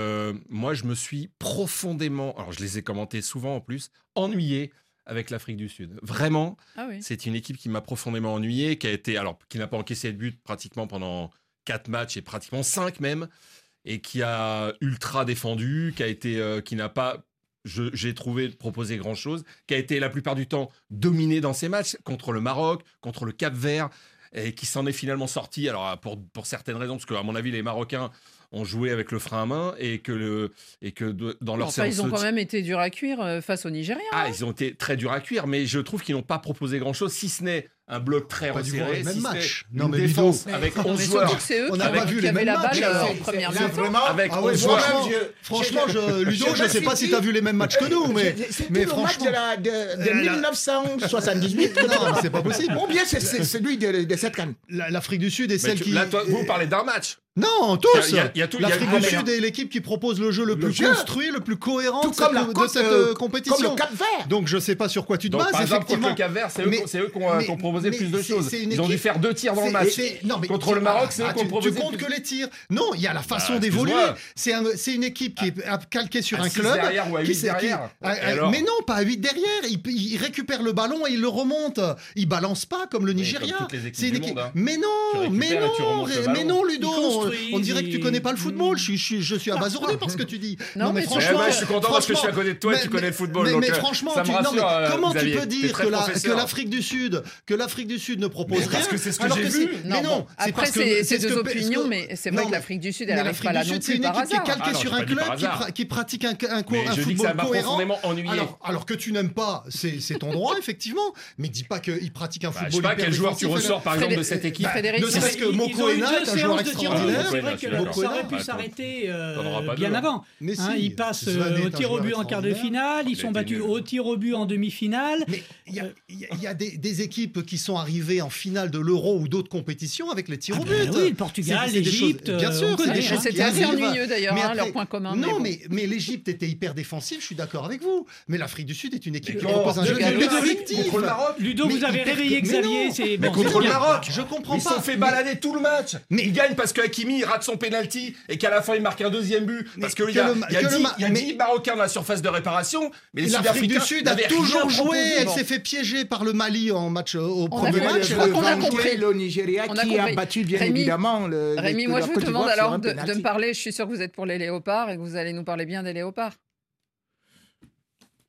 moi, je me suis profondément, alors je les ai commentés souvent en plus, ennuyé avec l'Afrique du Sud. Vraiment, Ah oui. c'est une équipe qui m'a profondément ennuyé, qui a été, alors, qui n'a pas encaissé de but pratiquement pendant quatre matchs et pratiquement cinq même, et qui a ultra défendu, qui a été, euh, qui n'a pas, j'ai trouvé proposer grand chose, qui a été la plupart du temps dominé dans ses matchs contre le Maroc, contre le Cap Vert, et qui s'en est finalement sorti. Alors pour pour certaines raisons, parce qu'à mon avis les Marocains ont joué avec le frein à main et que le et que de- dans leur Enfin, séance ils ont quand même été durs à cuire euh, face aux Nigériens. ah, ils ont été très durs à cuire, mais je trouve qu'ils n'ont pas proposé grand-chose, si ce n'est un bloc très resserré, les mêmes si n'est Non, une mais Ludo, défense mais- avec Non, 11 mais joueurs. eux On n'a pas vu les mêmes matchs. euh, en première mi-temps. Avec Ah 11 ouais, Franchement, franchement, je, Ludo, je ne sais pas si tu as vu les mêmes matchs que nous, mais, mais le match franchement. de, la, de, de Euh, la- 1978. Non, c'est pas possible. Ou bien c'est c'est celui de, de cette canne. La- L'Afrique du Sud est Mais celle qui. Là, toi, vous parlez d'un match. Non, tous L'Afrique du Sud est l'équipe qui propose le jeu le, Le plus jeu. construit, le plus cohérent Tout de cette, la de cette, euh, euh, compétition. Comme le Cap Vert. Donc je sais pas sur quoi tu te Donc, bases, par exemple, contre effectivement. le Cap Vert, c'est eux, Mais- qui- c'est eux qui ont, proposé plus de choses. Ils ont dû faire deux tirs dans le match. non, mais Contre le Maroc, c'est eux ah, qui ont tu- proposé Tu comptes plus. que les tirs. Non, il y a la façon Bah, d'évoluer. excuse-moi. C'est un- c'est une équipe qui est calquée sur un club. derrière ou à derrière. Mais non, pas à 8 derrière. Il, il récupère le ballon et il le remonte. Il balance pas comme le Nigeria. C'est une équipe. hein. Mais non, mais non, mais non, Ludo. On, dirait que tu connais pas le football. Je suis, je suis, je suis abasourdi par ce que tu dis. Non, mais Eh franchement, ben, je suis content parce que je suis à côté de toi et tu connais le football. Mais, donc, mais euh, franchement, ça me tu- non, mais rassure, euh, comment Xavier. tu peux dire que l'Afrique du Sud, que l'Afrique du Sud ne propose rien parce que c'est ce que j'ai vu. c'est- Mais non, après, c'est c'est c'est ce deux opinions, mais c'est vrai que l'Afrique du Sud, elle n'arrive pas là non Sud, c'est plus une par équipe qui est hasard. calquée Ah sur un par club qui, hasard. pra- qui pratique un, football cohérent. Alors, que tu n'aimes pas, c'est c'est ton droit, effectivement, mais dis pas qu'il pratique un Bah, football je sais pas quel joueur tu ressors par exemple de cette équipe. Ne c'est- serait-ce que Moko Ena est un joueur extraordinaire. C'est vrai que ça aurait pu s'arrêter euh, pas bien avant. Mais Hein, ils passent euh, au tir au but en quart de finale, ils sont battus au tir au but en demi-finale. Mais il y a, des, équipes qui sont arrivées en finale de l'Euro ou d'autres compétitions avec les tirs Ah au ben but. oui, le Portugal, l'Égypte, Bien euh, sûr, des hein. C'était assez ennuyeux d'ailleurs, Mais hein, leur point commun. Non, mais, l'Égypte était hyper défensive, je suis d'accord avec vous. Mais l'Afrique du Sud est une équipe qui propose un jeu collectif. contre le Maroc. Ludo, vous avez réveillé Xavier. Mais contre le. Maroc, Je comprends Ils se pas. sont fait balader tout le match. Mais- ils gagnent parce que Hakimi il rate son penalty et qu'à la fin il marque un deuxième but. Parce qu'il y a, il y a que le 10 ma- il y a mais- 10 Marocains dans la surface de réparation. Mais les L'Afrique du Sud-Africains Sud a toujours joué. proposé. Elle s'est fait piéger par le Mali en match euh, au premier match. je crois qu'on a compris. le Nigeria On a qui a compris. battu bien évidemment le. Rémi, moi je vous demande alors de, me parler. Je suis sûr que vous êtes pour les léopards et que vous allez nous parler bien des léopards.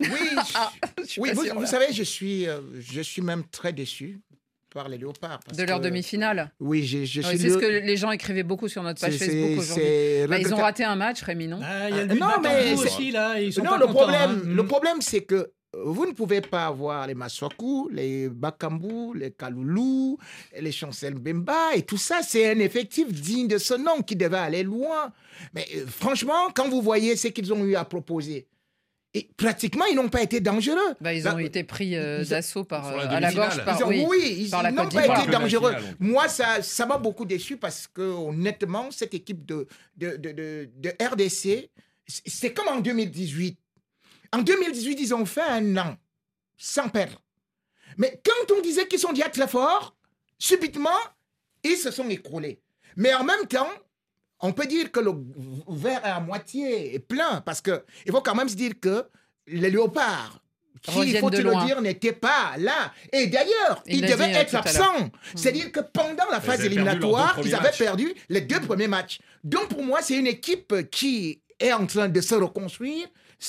Oui, Ah, je suis oui vous, vous savez, je suis, euh, je suis même très déçu par les léopards. parce de leur que- demi-finale. Oui, je, je Ouais, suis. c'est ce que les gens écrivaient beaucoup sur notre page c'est- Facebook aujourd'hui. c'est Bah, ils ont raté un match, Rémi, non Ah, Il y a le Ah, but non, mais Bakambu c'est- aussi, là. Ils sont Non, pas le contents, problème, hein. le problème, c'est que euh, vous ne pouvez pas avoir les Maswaku, les Bakambu, les Kaloulou, les Chancel Bemba et tout ça. C'est un effectif digne de ce nom qui devait aller loin. Mais euh, franchement, quand vous voyez ce qu'ils ont eu à proposer, et pratiquement, ils n'ont pas été dangereux. Bah, ils ont été pris euh, d'assaut par, Sur la euh, à la gorge par, Ils ont- oui, oui, ils n'ont pas été dangereux. finale, Moi, ça ça m'a beaucoup déçu parce que, honnêtement, cette équipe de, de, de, de- de RDC, c'est- c'est comme en 2018. En 2018, ils ont fait un an sans perdre. Mais quand on disait qu'ils sont déjà très forts, subitement, ils se sont écroulés. Mais en même temps, on peut dire que le verre est à moitié plein parce que il faut quand même se dire que les léopards, qui, il Reviennent faut de le dire, n'étaient pas là. Et d'ailleurs, Il devaient dit, euh, être l'heure. absents. C'est-à-dire que pendant la phase éliminatoire, ils avaient matchs. perdu les deux premiers matchs. Donc pour moi, c'est une équipe qui est en train de se reconstruire.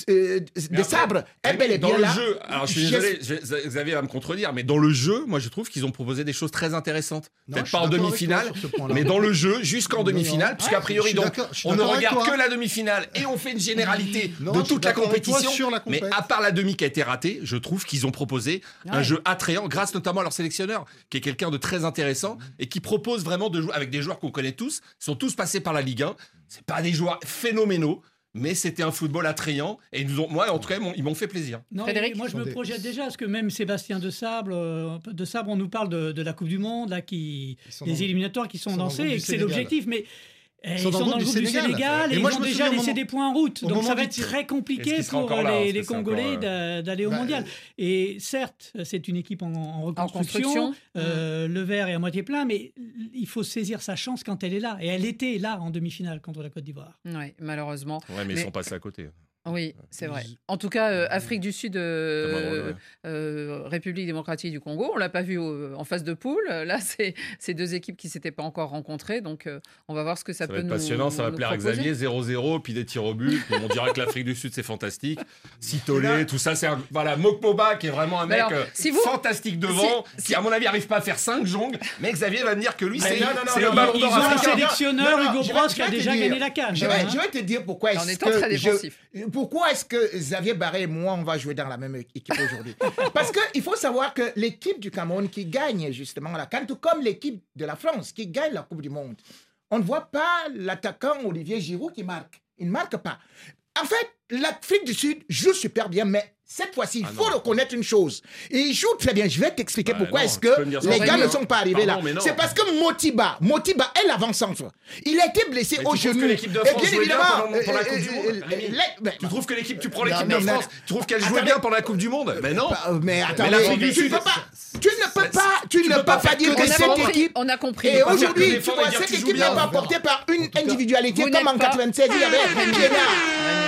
Euh, Mais de après, sabre est bel et dans bien le là. jeu, alors je suis désolé, je Xavier va me contredire, mais dans le jeu, moi je trouve qu'ils ont proposé des choses très intéressantes. Peut-être pas en demi-finale, mais dans le jeu jusqu'en demi-finale, puisqu'a priori donc on ne regarde que la demi-finale et on fait une généralité de toute la compétition. mais à part la demi qui a été ratée, je trouve qu'ils ont proposé un jeu attrayant, grâce notamment à leur sélectionneur, qui est quelqu'un de très intéressant et qui propose vraiment de jouer avec des joueurs qu'on connaît tous, sont tous passés par la Ligue 1. C'est pas des joueurs phénoménaux. Mais c'était un football attrayant et ils nous ont, moi en tout cas, ils m'ont- fait plaisir. Non, Frédéric moi je me projette déjà parce que même Sébastien de Sable, euh, de Sabre, on nous parle de, de la Coupe du Monde là qui des éliminatoires qui sont sont dans le lancés groupe et du que c'est l'objectif. Mais Ils ils sont sont dans le dans le groupe du du Sénégal. Sénégal et Et moi, ils ont déjà laissé moment- des points en route. au Donc ça va être très compliqué pour euh, là les, Congolais encore, d'aller au Bah, mondial. Et certes, c'est une équipe en, en reconstruction. Euh, Le verre est à moitié plein, mais il faut saisir sa chance quand elle est là. Et elle était là en demi-finale contre la Côte d'Ivoire. Oui, malheureusement. Ouais, mais, Mais- ils sont passés à côté. Oui, c'est vrai. En tout cas, euh, Afrique du Sud, euh, euh, République démocratique du Congo, on l'a pas vu au- en phase de poule. Là, c'est c'est deux équipes qui s'étaient pas encore rencontrées, donc euh, on va voir ce que ça, Ça peut va être nous passionnant, ça va nous plaire à. Xavier, 0-0, puis des tirs au but. on dirait que l'Afrique du Sud, c'est fantastique. Sitolé, tout ça, c'est un. Voilà, Mokpoba, qui est vraiment un mec alors, euh, si vous- fantastique devant, si- qui, à mon avis, arrive pas à faire 5 jongles. Mais Xavier va me dire que lui, c'est non, non, non, c'est non, le ballon Ils d'or ont un africain. sélectionneur, Hugo je qui a déjà gagné la canne. Je vais, hein. je vais te dire pourquoi En est-ce étant très que. Pourquoi est-ce que Xavier Barré et moi on va jouer dans la même équipe aujourd'hui? Parce qu'il faut savoir que l'équipe du Cameroun qui gagne justement la CAN, tout comme l'équipe de la France qui gagne la Coupe du Monde, on ne voit pas l'attaquant Olivier Giroud qui marque. Il ne marque pas. En fait, l'Afrique du Sud joue super bien, mais cette fois-ci, il Ah faut non. reconnaître une chose. Et il joue très bien. Je vais t'expliquer Bah pourquoi est-ce que les gars ne sont pas arrivés Pardon, là. C'est parce que Motiba, Motiba est l'avant-centre. Il a été blessé Mais au genou. que l'équipe de Et bien jouait bien évidemment, pendant- pendant la euh, Coupe du euh, euh, Tu trouves que l'équipe, tu prends l'équipe de. France, tu trouves qu'elle jouait bien pendant la Coupe du Monde Mais non Bah, Mais attendez, tu ne peux pas, tu ne peux pas, tu tu ne peux peux pas dire que cette équipe On a compris. et aujourd'hui, cette équipe n'est pas portée par une individualité comme en n'êtes pas- 96, il y avait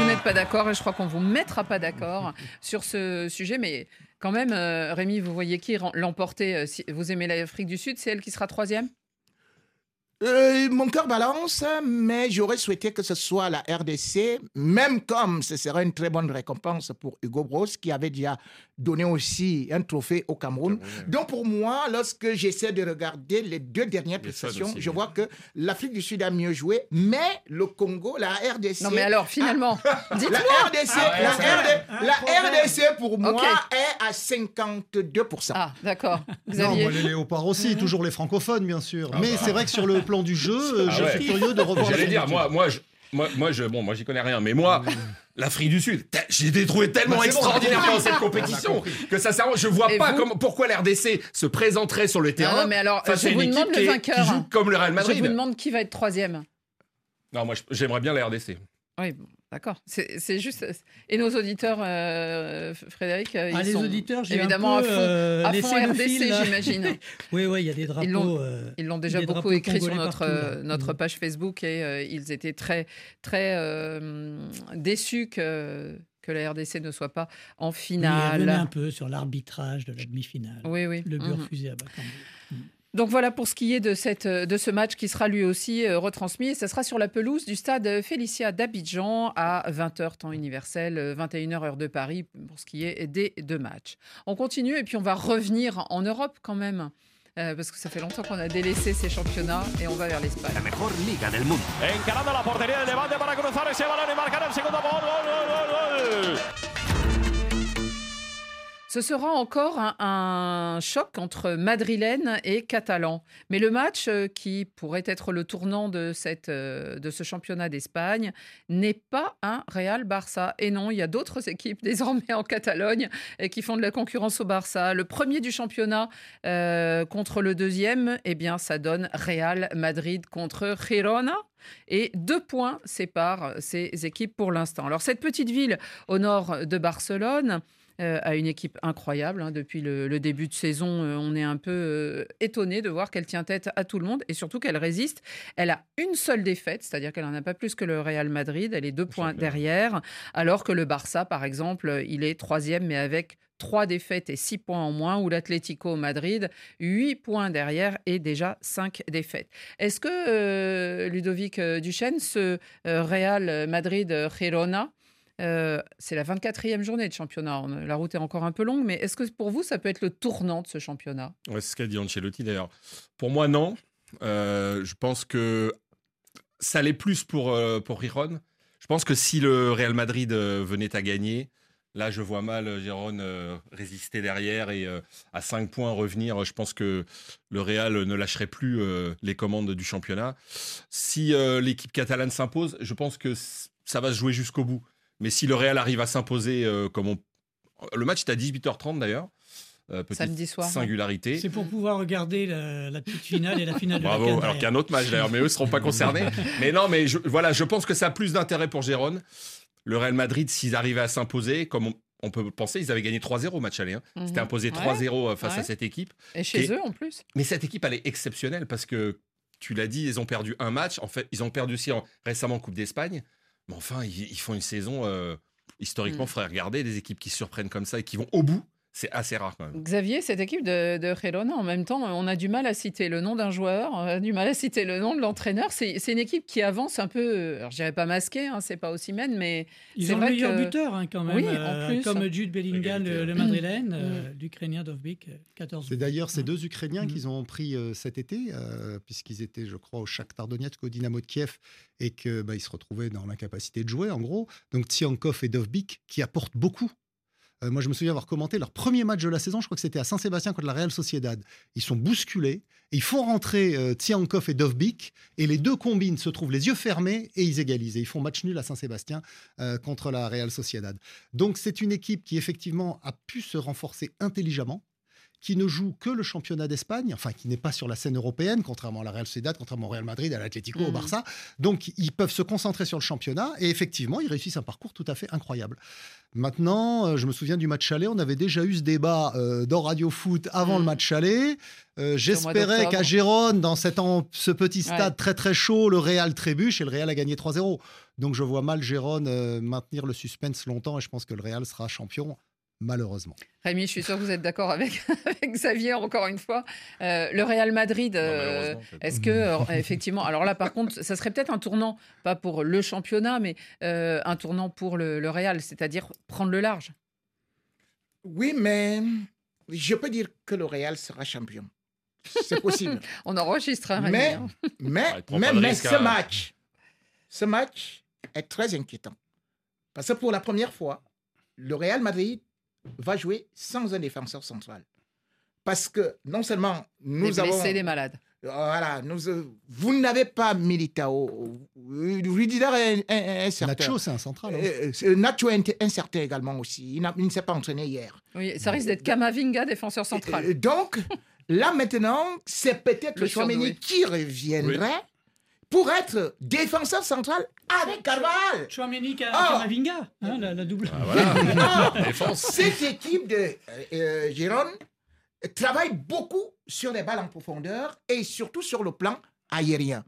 vous n'êtes pas d'accord et je crois qu'on vous mettra pas d'accord sur ce sujet, mais quand même, euh, Rémi, vous voyez qui l'emporter euh, Vous aimez l'Afrique du Sud, c'est elle qui sera troisième? Euh, mon cœur balance, mais j'aurais souhaité que ce soit la RDC, même comme ce serait une très bonne récompense pour Hugo Bros, qui avait déjà donné aussi un trophée au Cameroun. Donc pour moi, lorsque j'essaie de regarder les deux dernières prestations, je vois que l'Afrique du Sud a mieux joué, mais le Congo, la RDC... Non, mais alors, finalement, La dites-moi. RDC, Ah ouais, la, c'est RD un la. RDC pour moi est à 52%. Ah, d'accord. Non, moi, les léopards aussi, toujours les francophones, bien sûr. Mais bah. c'est vrai que sur le plan du jeu, Ah je ouais. suis curieux de revoir. J'allais la dire, moi, moi, je, moi, moi, je, bon, moi, j'y connais rien, mais moi, l'Afrique du Sud, j'ai été trouvé tellement Bah, bon, extraordinaire pendant cette compétition que ça, sert- je vois Et pas comment, pourquoi l'RDC se présenterait sur le terrain. non, mais alors, face je à une vous demande le vainqueur. qui joue comme le Real Je Madrid. vous demande qui va être troisième. Non, moi, je- j'aimerais bien la RDC. Oui, bon, d'accord. C'est juste. Et nos auditeurs, euh, Frédéric, euh, Ah, ils les sont auditeurs, évidemment un peu, à fond, euh, à fond RDC, j'imagine. Oui, oui, il y a des drapeaux. Ils l'ont déjà beaucoup écrit sur notre, partout, euh, notre page Facebook et euh, ils étaient très, très déçus que, que la RDC ne soit pas en oui, revenait un finale. peu sur l'arbitrage de la demi-finale. Oui, oui. Le but Mhm. refusé à Bakambu. Donc voilà pour ce qui est de, cette, de ce match qui sera lui aussi euh, retransmis. Et ça sera sur la pelouse du stade Félicia d'Abidjan à 20h temps universel, euh, 21h heure de Paris pour ce qui est des deux matchs. On continue et puis on va revenir en Europe quand même. euh, parce que ça fait longtemps qu'on a délaissé ces championnats et on va vers l'Espagne. La mejor liga del mundo. Encarando la portería del Levante para cruzar ese balón y marcar el segundo gol. gol, gol, gol, gol. Ce sera encore un, choc entre madrilène et catalan. Mais le match euh, qui pourrait être le tournant de, cette, euh, de ce championnat d'Espagne n'est pas un Real Barça. Et non, il y a d'autres équipes désormais en Catalogne qui font de la concurrence au Barça. Le premier du championnat euh, contre le deuxième, eh bien, ça donne Real Madrid contre Girona. Et deux points séparent ces équipes pour l'instant. Alors, cette petite ville au nord de Barcelone, euh, a une équipe incroyable. hein. Depuis le, le début de saison, euh, on est un peu euh, étonné de voir qu'elle tient tête à tout le monde et surtout qu'elle résiste. Elle a une seule défaite, c'est-à-dire qu'elle n'en a pas plus que le Real Madrid. Elle est deux points derrière, alors que le Barça, par exemple, il est troisième, mais avec trois défaites et six points en moins, ou l'Atlético Madrid, huit points derrière et déjà cinq défaites. Est-ce que, euh, Ludovic Duchesne, ce euh, Real Madrid-Girona, euh, c'est la 24e journée de championnat. On- La route est encore un peu longue, mais est-ce que pour vous, ça peut être le tournant de ce championnat? Ouais, c'est ce qu'a dit Ancelotti d'ailleurs. Pour moi, non. Euh, je pense que ça l'est plus pour, euh, pour Giron. Je pense que si le Real Madrid euh, venait à gagner, là, je vois mal Giron résister derrière et à 5 points revenir. Je pense que le Real ne lâcherait plus les commandes du championnat. Si l'équipe catalane s'impose, je pense que ça va se jouer jusqu'au bout. Mais si le Real arrive à s'imposer euh, comme on... Le match est à 18h30 d'ailleurs. euh, petite Samedi soir, singularité. C'est pour pouvoir regarder la, la petite finale et la finale de la Bravo. Alors qu'il y a un autre match d'ailleurs, mais eux ne seront pas concernés. mais non, mais je, voilà, je pense que ça a plus d'intérêt pour Gérone. Le Real Madrid, s'ils arrivaient à s'imposer, comme on, on peut penser, ils avaient gagné 3-0 au match aller. hein. Mhm. C'était imposé Ouais. 3-0 face à cette équipe. Et chez Et- eux en plus. Mais cette équipe, elle est exceptionnelle parce que, tu l'as dit, ils ont perdu un match. En fait, ils ont perdu aussi en- récemment en Coupe d'Espagne. Mais enfin, ils, ils font une saison, euh, historiquement, Mm. faudrait regarder des équipes qui surprennent comme ça et qui vont au bout. C'est assez rare quand même. Xavier, cette équipe de, de Girona, en même temps, on a du mal à citer le nom d'un joueur, on a du mal à citer le nom de l'entraîneur. C'est c'est une équipe qui avance un peu, euh, alors je dirais pas masquée, hein, c'est pas aussi mène, mais Ils c'est ont le vrai meilleur que- buteur hein, quand même, Oui, en euh, plus. comme Jude Bellingham, le, le ouais. madrilène, euh, l'Ukrainien Dovbik, euh, 14 C'est d'ailleurs ces deux Ukrainiens Mhm. qu'ils ont pris euh, cet été, euh, puisqu'ils étaient, je crois, au Shakhtar Donetsk, au Dynamo de Kiev, et que bah, ils se retrouvaient dans l'incapacité de jouer, en gros. Donc Tsiankov et Dovbik, qui apportent beaucoup. Euh, moi, je me souviens avoir commenté leur premier match de la saison, je crois que c'était à Saint-Sébastien contre la Real Sociedad. Ils sont bousculés, et ils font rentrer euh, Tsiankov et Dovbik, et les deux combines se trouvent les yeux fermés, et ils égalisent. Et ils font match nul à Saint-Sébastien euh, contre la Real Sociedad. Donc c'est une équipe qui, effectivement, a pu se renforcer intelligemment qui ne joue que le championnat d'Espagne, enfin qui n'est pas sur la scène européenne, contrairement à la Real Sociedad, contrairement au Real Madrid, à l'Atlético, au Mhm. Barça. Donc ils peuvent se concentrer sur le championnat et effectivement ils réussissent un parcours tout à fait incroyable. Maintenant, euh, je me souviens du match aller, on avait déjà eu ce débat euh, dans Radio Foot avant le match aller. Euh, J'espérais qu'à Gérone, dans cet ce petit stade Ouais. très très chaud, le Real trébuche et le Real a gagné 3-0. Donc je vois mal Gérone euh, maintenir le suspense longtemps et je pense que le Real sera champion, malheureusement. Rémi, je suis sûr que vous êtes d'accord avec, avec Xavier, encore une fois. Euh, le Real Madrid, euh, est-ce que, euh, effectivement, alors là, par contre, ça serait peut-être un tournant, pas pour le championnat, mais euh, un tournant pour le, le Real, c'est-à-dire prendre le large. Oui, mais je peux dire que le Real sera champion. C'est possible. On enregistre, hein, Rémi, mais hein. mais, Ouais, prends mais, ce hein. match, ce match est très inquiétant. Parce que pour la première fois, le Real Madrid va jouer sans un défenseur central. Parce que non seulement nous avons... blessés, des malades. Voilà, nous, euh, vous n'avez pas Militao. Rudiger est incertain. Nacho, c'est un central. hein. Euh, euh, Nacho est incertain également aussi. Il, ne s'est pas entraîné hier. Oui, ça risque d'être Kamavinga, défenseur central. Donc, là maintenant, c'est peut-être Le Chouameni qui reviendrait pour être défenseur central avec Carvalhal. Chouameni Ka- Ah. Kamavinga, hein, la, la double. Ah, voilà. Ah. Cette équipe de euh, euh, Gérone travaille beaucoup sur les balles en profondeur et surtout sur le plan aérien.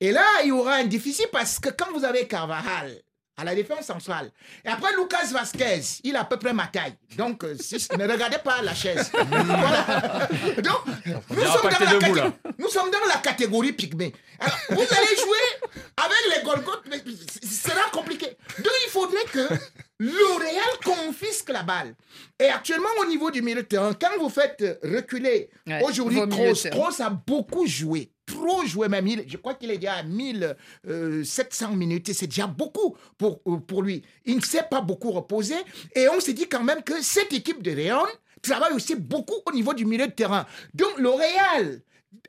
Et là, il y aura un déficit parce que quand vous avez Carvajal à la défense centrale, et après Lucas Vasquez, il a à peu près ma taille. Donc, euh, si- ne regardez pas la chaise. Voilà. Donc, nous sommes, dans la debout, là. nous sommes dans la catégorie pygmée. Alors, vous allez jouer avec les Golgoth, mais ce sera compliqué. Donc, il faudrait que le Real confisque la balle. Et actuellement, au niveau du milieu de terrain, quand vous faites reculer Ouais, aujourd'hui. Kroos a beaucoup joué. Trop joué même. Je crois qu'il est déjà à 1700 minutes. Et c'est déjà beaucoup pour, euh, pour lui. Il ne s'est pas beaucoup reposé. Et on s'est dit quand même que cette équipe de Real travaille aussi beaucoup au niveau du milieu de terrain. Donc le Real,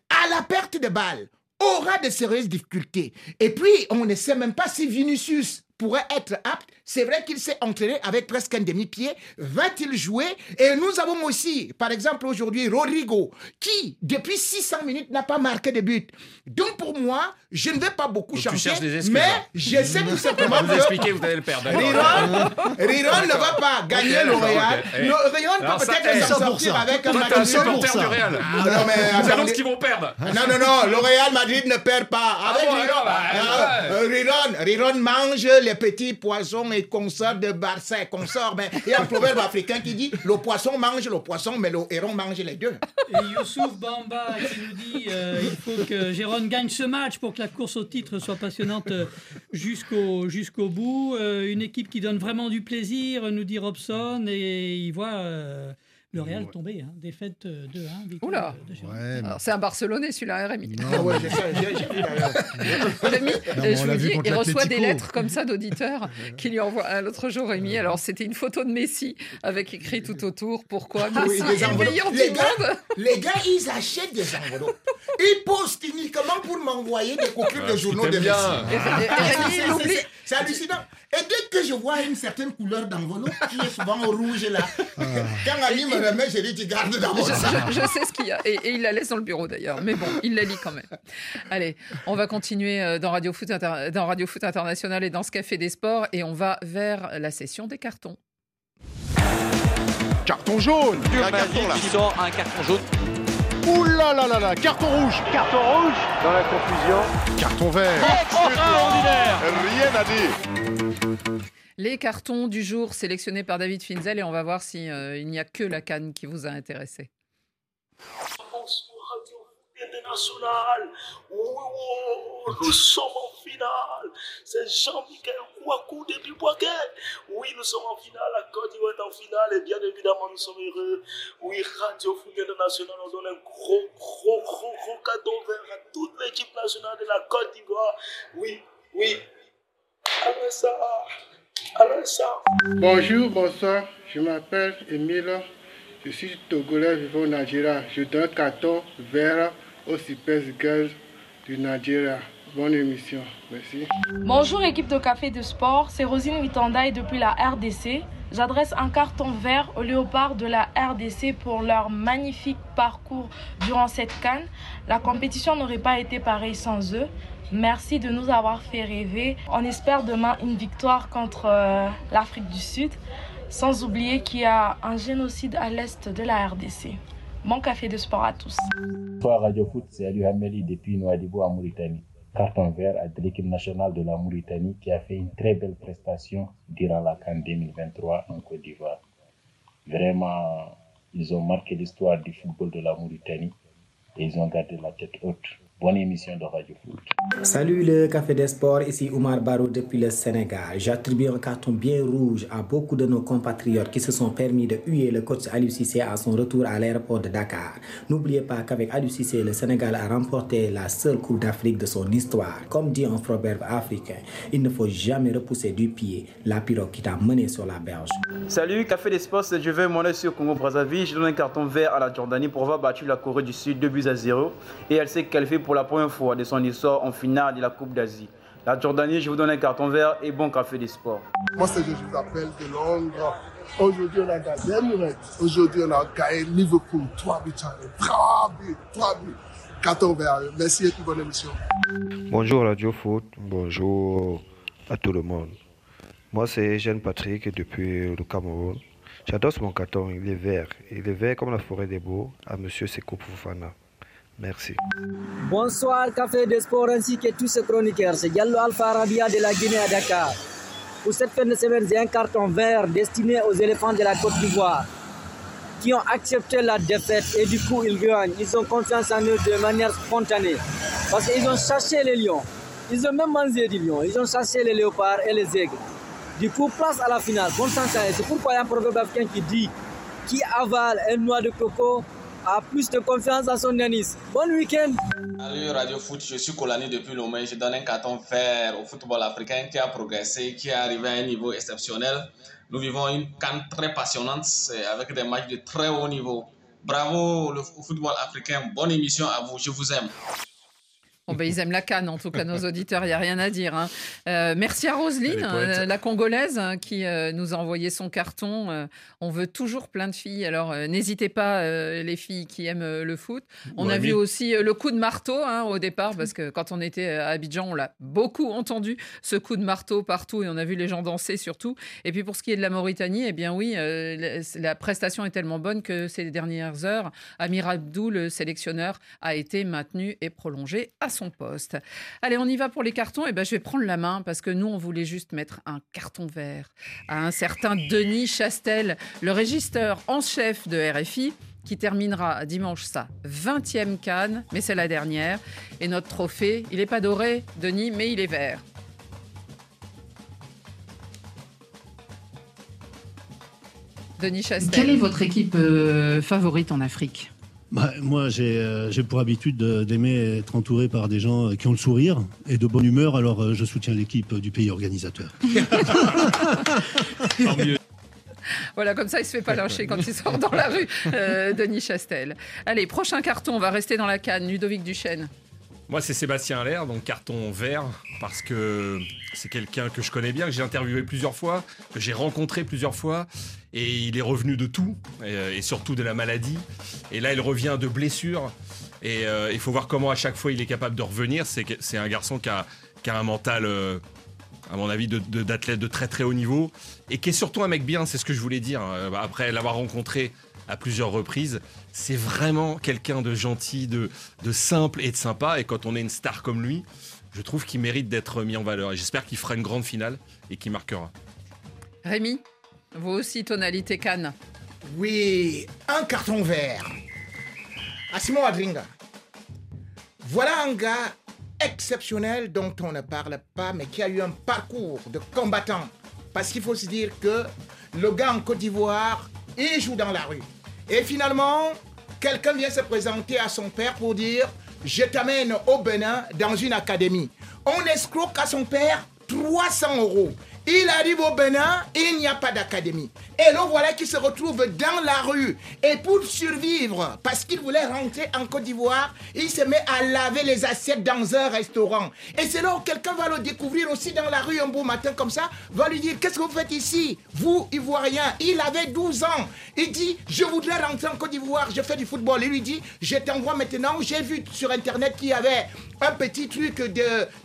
à la perte de balle, aura de sérieuses difficultés. Et puis, on ne sait même pas si Vinicius pourrait être apte. C'est vrai qu'il s'est entraîné avec presque un demi-pied. Va-t-il jouer? Et nous avons aussi, par exemple, aujourd'hui, Rodrigo, qui, depuis 600 minutes, n'a pas marqué de but. Donc, pour moi, je ne vais pas beaucoup Donc, tu changer. cherches des mais hein. je sais tout simplement vous que expliquer, vous allez le perdre. Riron, Riron ne va pas gagner le Real. Le Riron Alors peut peut-être s'en sortir avec un match supporter du Real. Ah, non, mais annoncent qu'ils vont perdre. Non, non, non, le Real Madrid ne perd pas. Avec bon, Riron, alors, bah, Ah, ouais. euh, Riron, Riron mange les petits poissons et consorts de Barça et consorts. Mais il y a un proverbe africain qui dit le poisson mange le poisson, mais le héron mange les deux. Et Youssouf Bamba qui nous dit euh, il faut que Gérone gagne ce match pour que la course au titre soit passionnante euh, jusqu'au bout. Euh, une équipe qui donne vraiment du plaisir, nous dit Robson, et il voit le Real tomber. Hein, défaite euh, 2-1. victoire Oula. de- de Gérone. Ouais, mais- Alors, C'est un Barcelonais, celui-là, hein, Rémi. Ah ouais, j'ai. Rémi, Non, euh, je vous dis, il reçoit des lettres comme ça d'auditeurs qui lui envoient euh, l'autre jour, Rémi. Alors, c'était une photo de Messi avec écrit tout autour pourquoi Oui, Messi des est le meilleur du gars, monde. les gars, ils achètent des enveloppes. Il poste uniquement pour m'envoyer des copies de journaux de bien. Messi. C'est hallucinant. Et dès que je vois une certaine couleur d'enveloppe, qui est souvent au rouge là, quand Ali me je dis tu gardes dans mon Je, sac. je- je sais ce qu'il y a. Et, et il la laisse dans le bureau d'ailleurs. Mais bon, il la lit quand même. Allez, on va continuer euh, dans Radio, Foot Inter- dans Radio Foot International et dans ce Café des Sports. Et on va vers la session des cartons. Carton jaune Un carton qui sort un carton jaune. Ouh là là là là Carton rouge Carton rouge dans la confusion. Carton vert Extraordinaire Rien à dire Les cartons du jour sélectionnés par David Finzel. Et on va voir si euh, n'y a que la canne qui vous a intéressé. International. Oh, nous sommes en finale. C'est Jean-Michel Kouakou depuis Poiquet. Oui, nous sommes en finale. La Côte d'Ivoire est en finale et bien évidemment, nous sommes heureux. Oui, Radio Foot International, on donne un gros, gros, gros, gros cadeau vert à toute l'équipe nationale de la Côte d'Ivoire. Oui, oui. Alors ça. Bonjour, bonsoir. Je m'appelle Emile. Je suis togolais vivant au Nigeria. Je donne un carton vert aux Super Girls du Nigeria. Bonne émission. Merci. Bonjour équipe de Café de Sport, c'est Rosine Witandaï depuis la RDC. J'adresse un carton vert aux léopards de la RDC pour leur magnifique parcours durant cette canne. La compétition n'aurait pas été pareille sans eux. Merci de nous avoir fait rêver. On espère demain une victoire contre euh, l'Afrique du Sud, sans oublier qu'il y a un génocide à l'est de la RDC. Bon café de sport à tous. Bonsoir Radio Foot, c'est Ali Hameli depuis en Mauritanie. Carton vert à l'équipe nationale de la Mauritanie qui a fait une très belle prestation durant la CAN 2023 en Côte d'Ivoire. Vraiment, ils ont marqué l'histoire du football de la Mauritanie et ils ont gardé la tête haute. Bonne émission de Radio Foot. Salut le Café des Sports, ici Oumar Barou depuis le Sénégal. J'attribue un carton bien rouge à beaucoup de nos compatriotes qui se sont permis de huer le coach Aliou Cissé à son retour à l'aéroport de Dakar. N'oubliez pas qu'avec Aliou Cissé, le Sénégal a remporté la seule Coupe d'Afrique de son histoire. Comme dit un proverbe africain, il ne faut jamais repousser du pied la pirogue qui t'a mené sur la berge. Salut, Café des Sports, c'est Juve Monet sur Congo Brazzaville. Je donne un carton vert à la Jordanie pour avoir battu la Corée du Sud 2 buts à 0 et elle s'est qualifiée pour la première fois de son histoire en finale de la Coupe d'Asie. La Jordanie, je vous donne un carton vert et bon Café des Sports. Moi, c'est je vous appelle de Londres. Aujourd'hui, on a gagné. Aujourd'hui, on a gagné Liverpool 3 buts à 1. 3 buts, 3 buts. Carton vert. Merci et puis bonne émission. Bonjour Radio Foot, bonjour à tout le monde. Moi c'est Jeanne Patrick depuis le Cameroun. J'adore mon carton, il est vert. Il est vert comme la forêt des beaux à Monsieur Sekou Fofana. Merci. Bonsoir Café des Sports ainsi que tous ces chroniqueurs. C'est Diallo Alpha Arabia de la Guinée à Dakar. Pour cette fin de semaine, j'ai un carton vert destiné aux éléphants de la Côte d'Ivoire qui ont accepté la défaite et du coup ils gagnent. Ils ont confiance en eux de manière spontanée parce qu'ils ont chassé les lions. Ils ont même mangé du lion. Ils ont chassé les léopards et les aigles. Du coup, place à la finale. À eux. C'est pourquoi il y a un proverbe africain qui dit qui avale un noix de coco a plus de confiance dans son anis. Bon week-end. Salut Radio Foot, je suis Colani depuis Lomé. Je donne un carton vert au football africain qui a progressé, qui est arrivé à un niveau exceptionnel. Nous vivons une canne très passionnante avec des matchs de très haut niveau. Bravo le football africain. Bonne émission à vous. Je vous aime. Bon, ben, ils aiment la canne, en tout cas, nos auditeurs, il n'y a rien à dire. hein. Euh, merci à Roselyne, euh, la Congolaise, hein, qui euh, nous a envoyé son carton. On veut toujours plein de filles, alors n'hésitez pas, les filles qui aiment le foot. On a vu aussi le coup de marteau hein, au départ, parce que quand on était à Abidjan, on l'a beaucoup entendu, ce coup de marteau partout, et on a vu les gens danser surtout. Et puis pour ce qui est de la Mauritanie, eh bien oui, la, la prestation est tellement bonne que ces dernières heures, Amir Abdou, le sélectionneur, a été maintenu et prolongé à son poste. Allez, on y va pour les cartons. Et ben, je vais prendre la main parce que nous, on voulait juste mettre un carton vert à un certain Denis Chastel, le régisseur en chef de RFI qui terminera dimanche sa 20e canne, mais c'est la dernière. Et notre trophée, il n'est pas doré, Denis, mais il est vert. Denis Chastel. Quelle est votre équipe euh, favorite en Afrique? Bah, moi, j'ai euh, j'ai pour habitude de- d'aimer être entouré par des gens euh, qui ont le sourire et de bonne humeur, alors euh, je soutiens l'équipe du pays organisateur. Voilà, comme ça, il se fait pas lyncher quand il sort dans la rue, euh, Denis Chastel. Allez, prochain carton, on va rester dans la canne. Ludovic Duchesne. Moi, c'est Sébastien Allaire, donc carton vert, parce que c'est quelqu'un que je connais bien, que j'ai interviewé plusieurs fois, que j'ai rencontré plusieurs fois, et il est revenu de tout, et, euh, surtout de la maladie. Et là, il revient de blessure, et euh, il faut voir comment à chaque fois il est capable de revenir. C'est un garçon qui a, un mental, euh, à mon avis, de- de- d'athlète de, très très haut niveau, et qui est surtout un mec bien, c'est ce que je voulais dire, après l'avoir rencontré à plusieurs reprises. C'est vraiment quelqu'un de gentil, de, de simple et de sympa. Et quand on est une star comme lui, je trouve qu'il mérite d'être mis en valeur. Et j'espère qu'il fera une grande finale et qu'il marquera. Rémi, vous aussi, tonalité canne. Oui, un carton vert. Asimo Adringa. Voilà un gars exceptionnel dont on ne parle pas, mais qui a eu un parcours de combattant. Parce qu'il faut se dire que le gars en Côte d'Ivoire, il joue dans la rue. Et finalement, quelqu'un vient se présenter à son père pour dire Je t'amène au Bénin dans une académie. On escroque à son père 300 euros. Il arrive au Bénin, il n'y a pas d'académie. Et le voilà qui se retrouve dans la rue. Et pour survivre, parce qu'il voulait rentrer en Côte d'Ivoire, il se met à laver les assiettes dans un restaurant. Et c'est là où quelqu'un va le découvrir aussi dans la rue un beau matin comme ça, va lui dire Qu'est-ce que vous faites ici Vous, Ivoirien, il avait 12 ans. Il dit Je voudrais rentrer en Côte d'Ivoire, je fais du football. Il lui dit Je t'envoie maintenant. J'ai vu sur Internet qu'il y avait un petit truc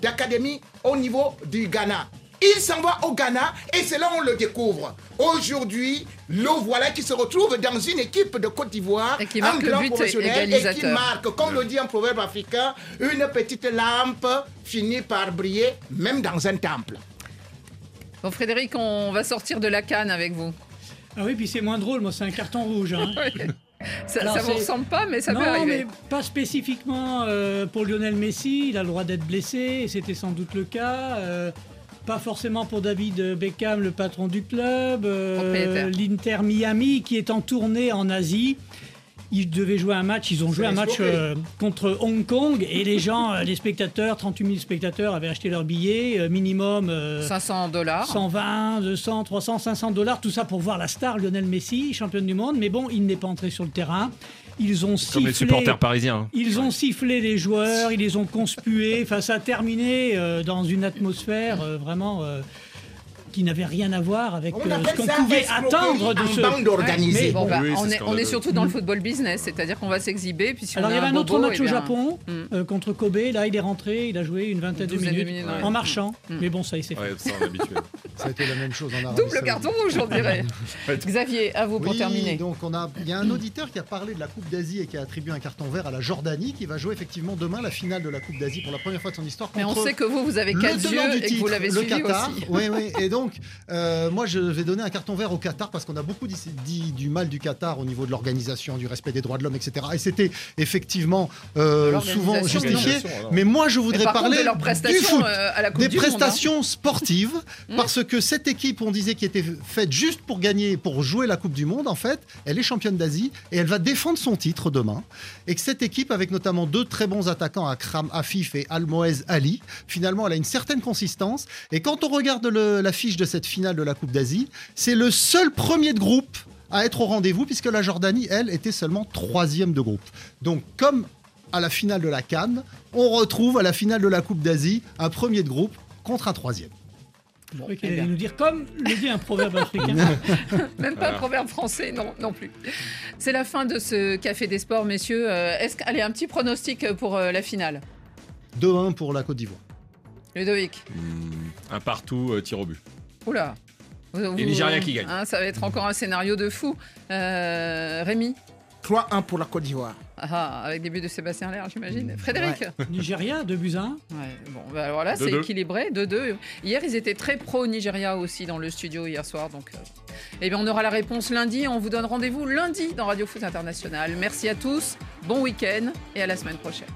d'académie au niveau du Ghana. Il s'en va au Ghana et c'est là on le découvre. Aujourd'hui, le voilà qui se retrouve dans une équipe de Côte d'Ivoire, un grand professionnel et qui marque, comme le dit un proverbe africain, une petite lampe finit par briller même dans un temple. Bon, Frédéric, on va sortir de la canne avec vous. Ah oui, puis c'est moins drôle, moi c'est un carton rouge. hein. Ça, ça vous ressemble pas, mais ça non, peut arriver. mais pas spécifiquement euh, pour Lionel Messi, il a le droit d'être blessé, et c'était sans doute le cas. euh, pas forcément pour David Beckham, le patron du club. euh. L'Inter Miami qui est en tournée en Asie. Ils devaient jouer un match, ils ont joué un match euh, contre Hong Kong et les gens, euh, les spectateurs, 38 000 spectateurs avaient acheté leur billet, euh, minimum euh, 500 dollars. 120, 200, 300, 500 dollars, tout ça pour voir la star Lionel Messi, championne du monde. Mais bon, il n'est pas entré sur le terrain. Ils ont sifflé. Comme les supporters parisiens. hein. Ils ont sifflé les joueurs, ils les ont conspués. Enfin, ça a terminé euh, dans une atmosphère euh, vraiment euh, qui n'avait rien à voir avec On euh, ce qu'on pouvait attendre de ce. bande organisée. Mais Bon, bon, bah, Oui, on, est, on est scandaleux. surtout dans le football business, c'est-à-dire qu'on va s'exhiber. Puis si Alors on il y a avait un autre bobo, match eh au bien, Japon Mm. euh, contre Kobe. Là, il est rentré, il a joué une vingtaine de minutes, minutes, ouais. en marchant. Mm. Mais bon, ça, il s'est fait. Ouais, ça. Ça a été la même chose en Arabie Double carton rouge, on dirait. Xavier, à vous pour Oui, terminer. donc on a, il y a un auditeur qui a parlé de la Coupe d'Asie et qui a attribué un carton vert à la Jordanie, qui va jouer effectivement demain la finale de la Coupe d'Asie pour la première fois de son histoire. Mais on sait que vous, vous avez quatre yeux et que vous l'avez suivi aussi. Oui, oui. Et donc, euh, moi, je vais donner un carton vert au Qatar parce qu'on a beaucoup dit, dit du mal du Qatar au niveau de l'organisation, du respect des droits de l'homme, etc. Et c'était effectivement euh, souvent justifié. Mais moi, je voudrais contre, parler de du foot, euh, à la Coupe des du Monde, hein. prestations sportives, Mm. parce que cette équipe, on disait, qui était faite juste pour gagner, pour jouer la Coupe du Monde, en fait, elle est championne d'Asie et elle va défendre son titre demain. Et que cette équipe, avec notamment deux très bons attaquants, Akram Afif et Almoez Ali, finalement, elle a une certaine consistance. Et quand on regarde le- l'affiche de cette finale de la Coupe d'Asie, c'est le seul premier de groupe à être au rendez-vous, puisque la Jordanie, elle, était seulement troisième de groupe. Donc, comme à la finale de la Cannes, on retrouve à la finale de la Coupe d'Asie un premier de groupe contre un troisième. Allait nous dire comme le dit un proverbe africain. Même pas un proverbe français, non, non plus. C'est la fin de ce Café des Sports, messieurs. Euh, Est-ce que- allez, un petit pronostic pour euh, la finale 2-1 pour la Côte d'Ivoire. Ludovic Un partout, euh, tir au but. Oula. Vous- vous- Nigeria qui gagne. hein, ça va être encore un scénario de fou. Euh, Rémi 3-1 pour la Côte d'Ivoire. Ah, ah, avec des buts de Sébastien Allaire, j'imagine. Frédéric Nigeria, 2 buts à 1. Ouais, bon, bah alors là, c'est 2-2. équilibré, 2-2. Hier, ils étaient très pro-Nigeria aussi dans le studio hier soir. Donc, euh, eh bien, on aura la réponse lundi. On vous donne rendez-vous lundi dans Radio Foot International. Merci à tous, bon week-end et à la semaine prochaine.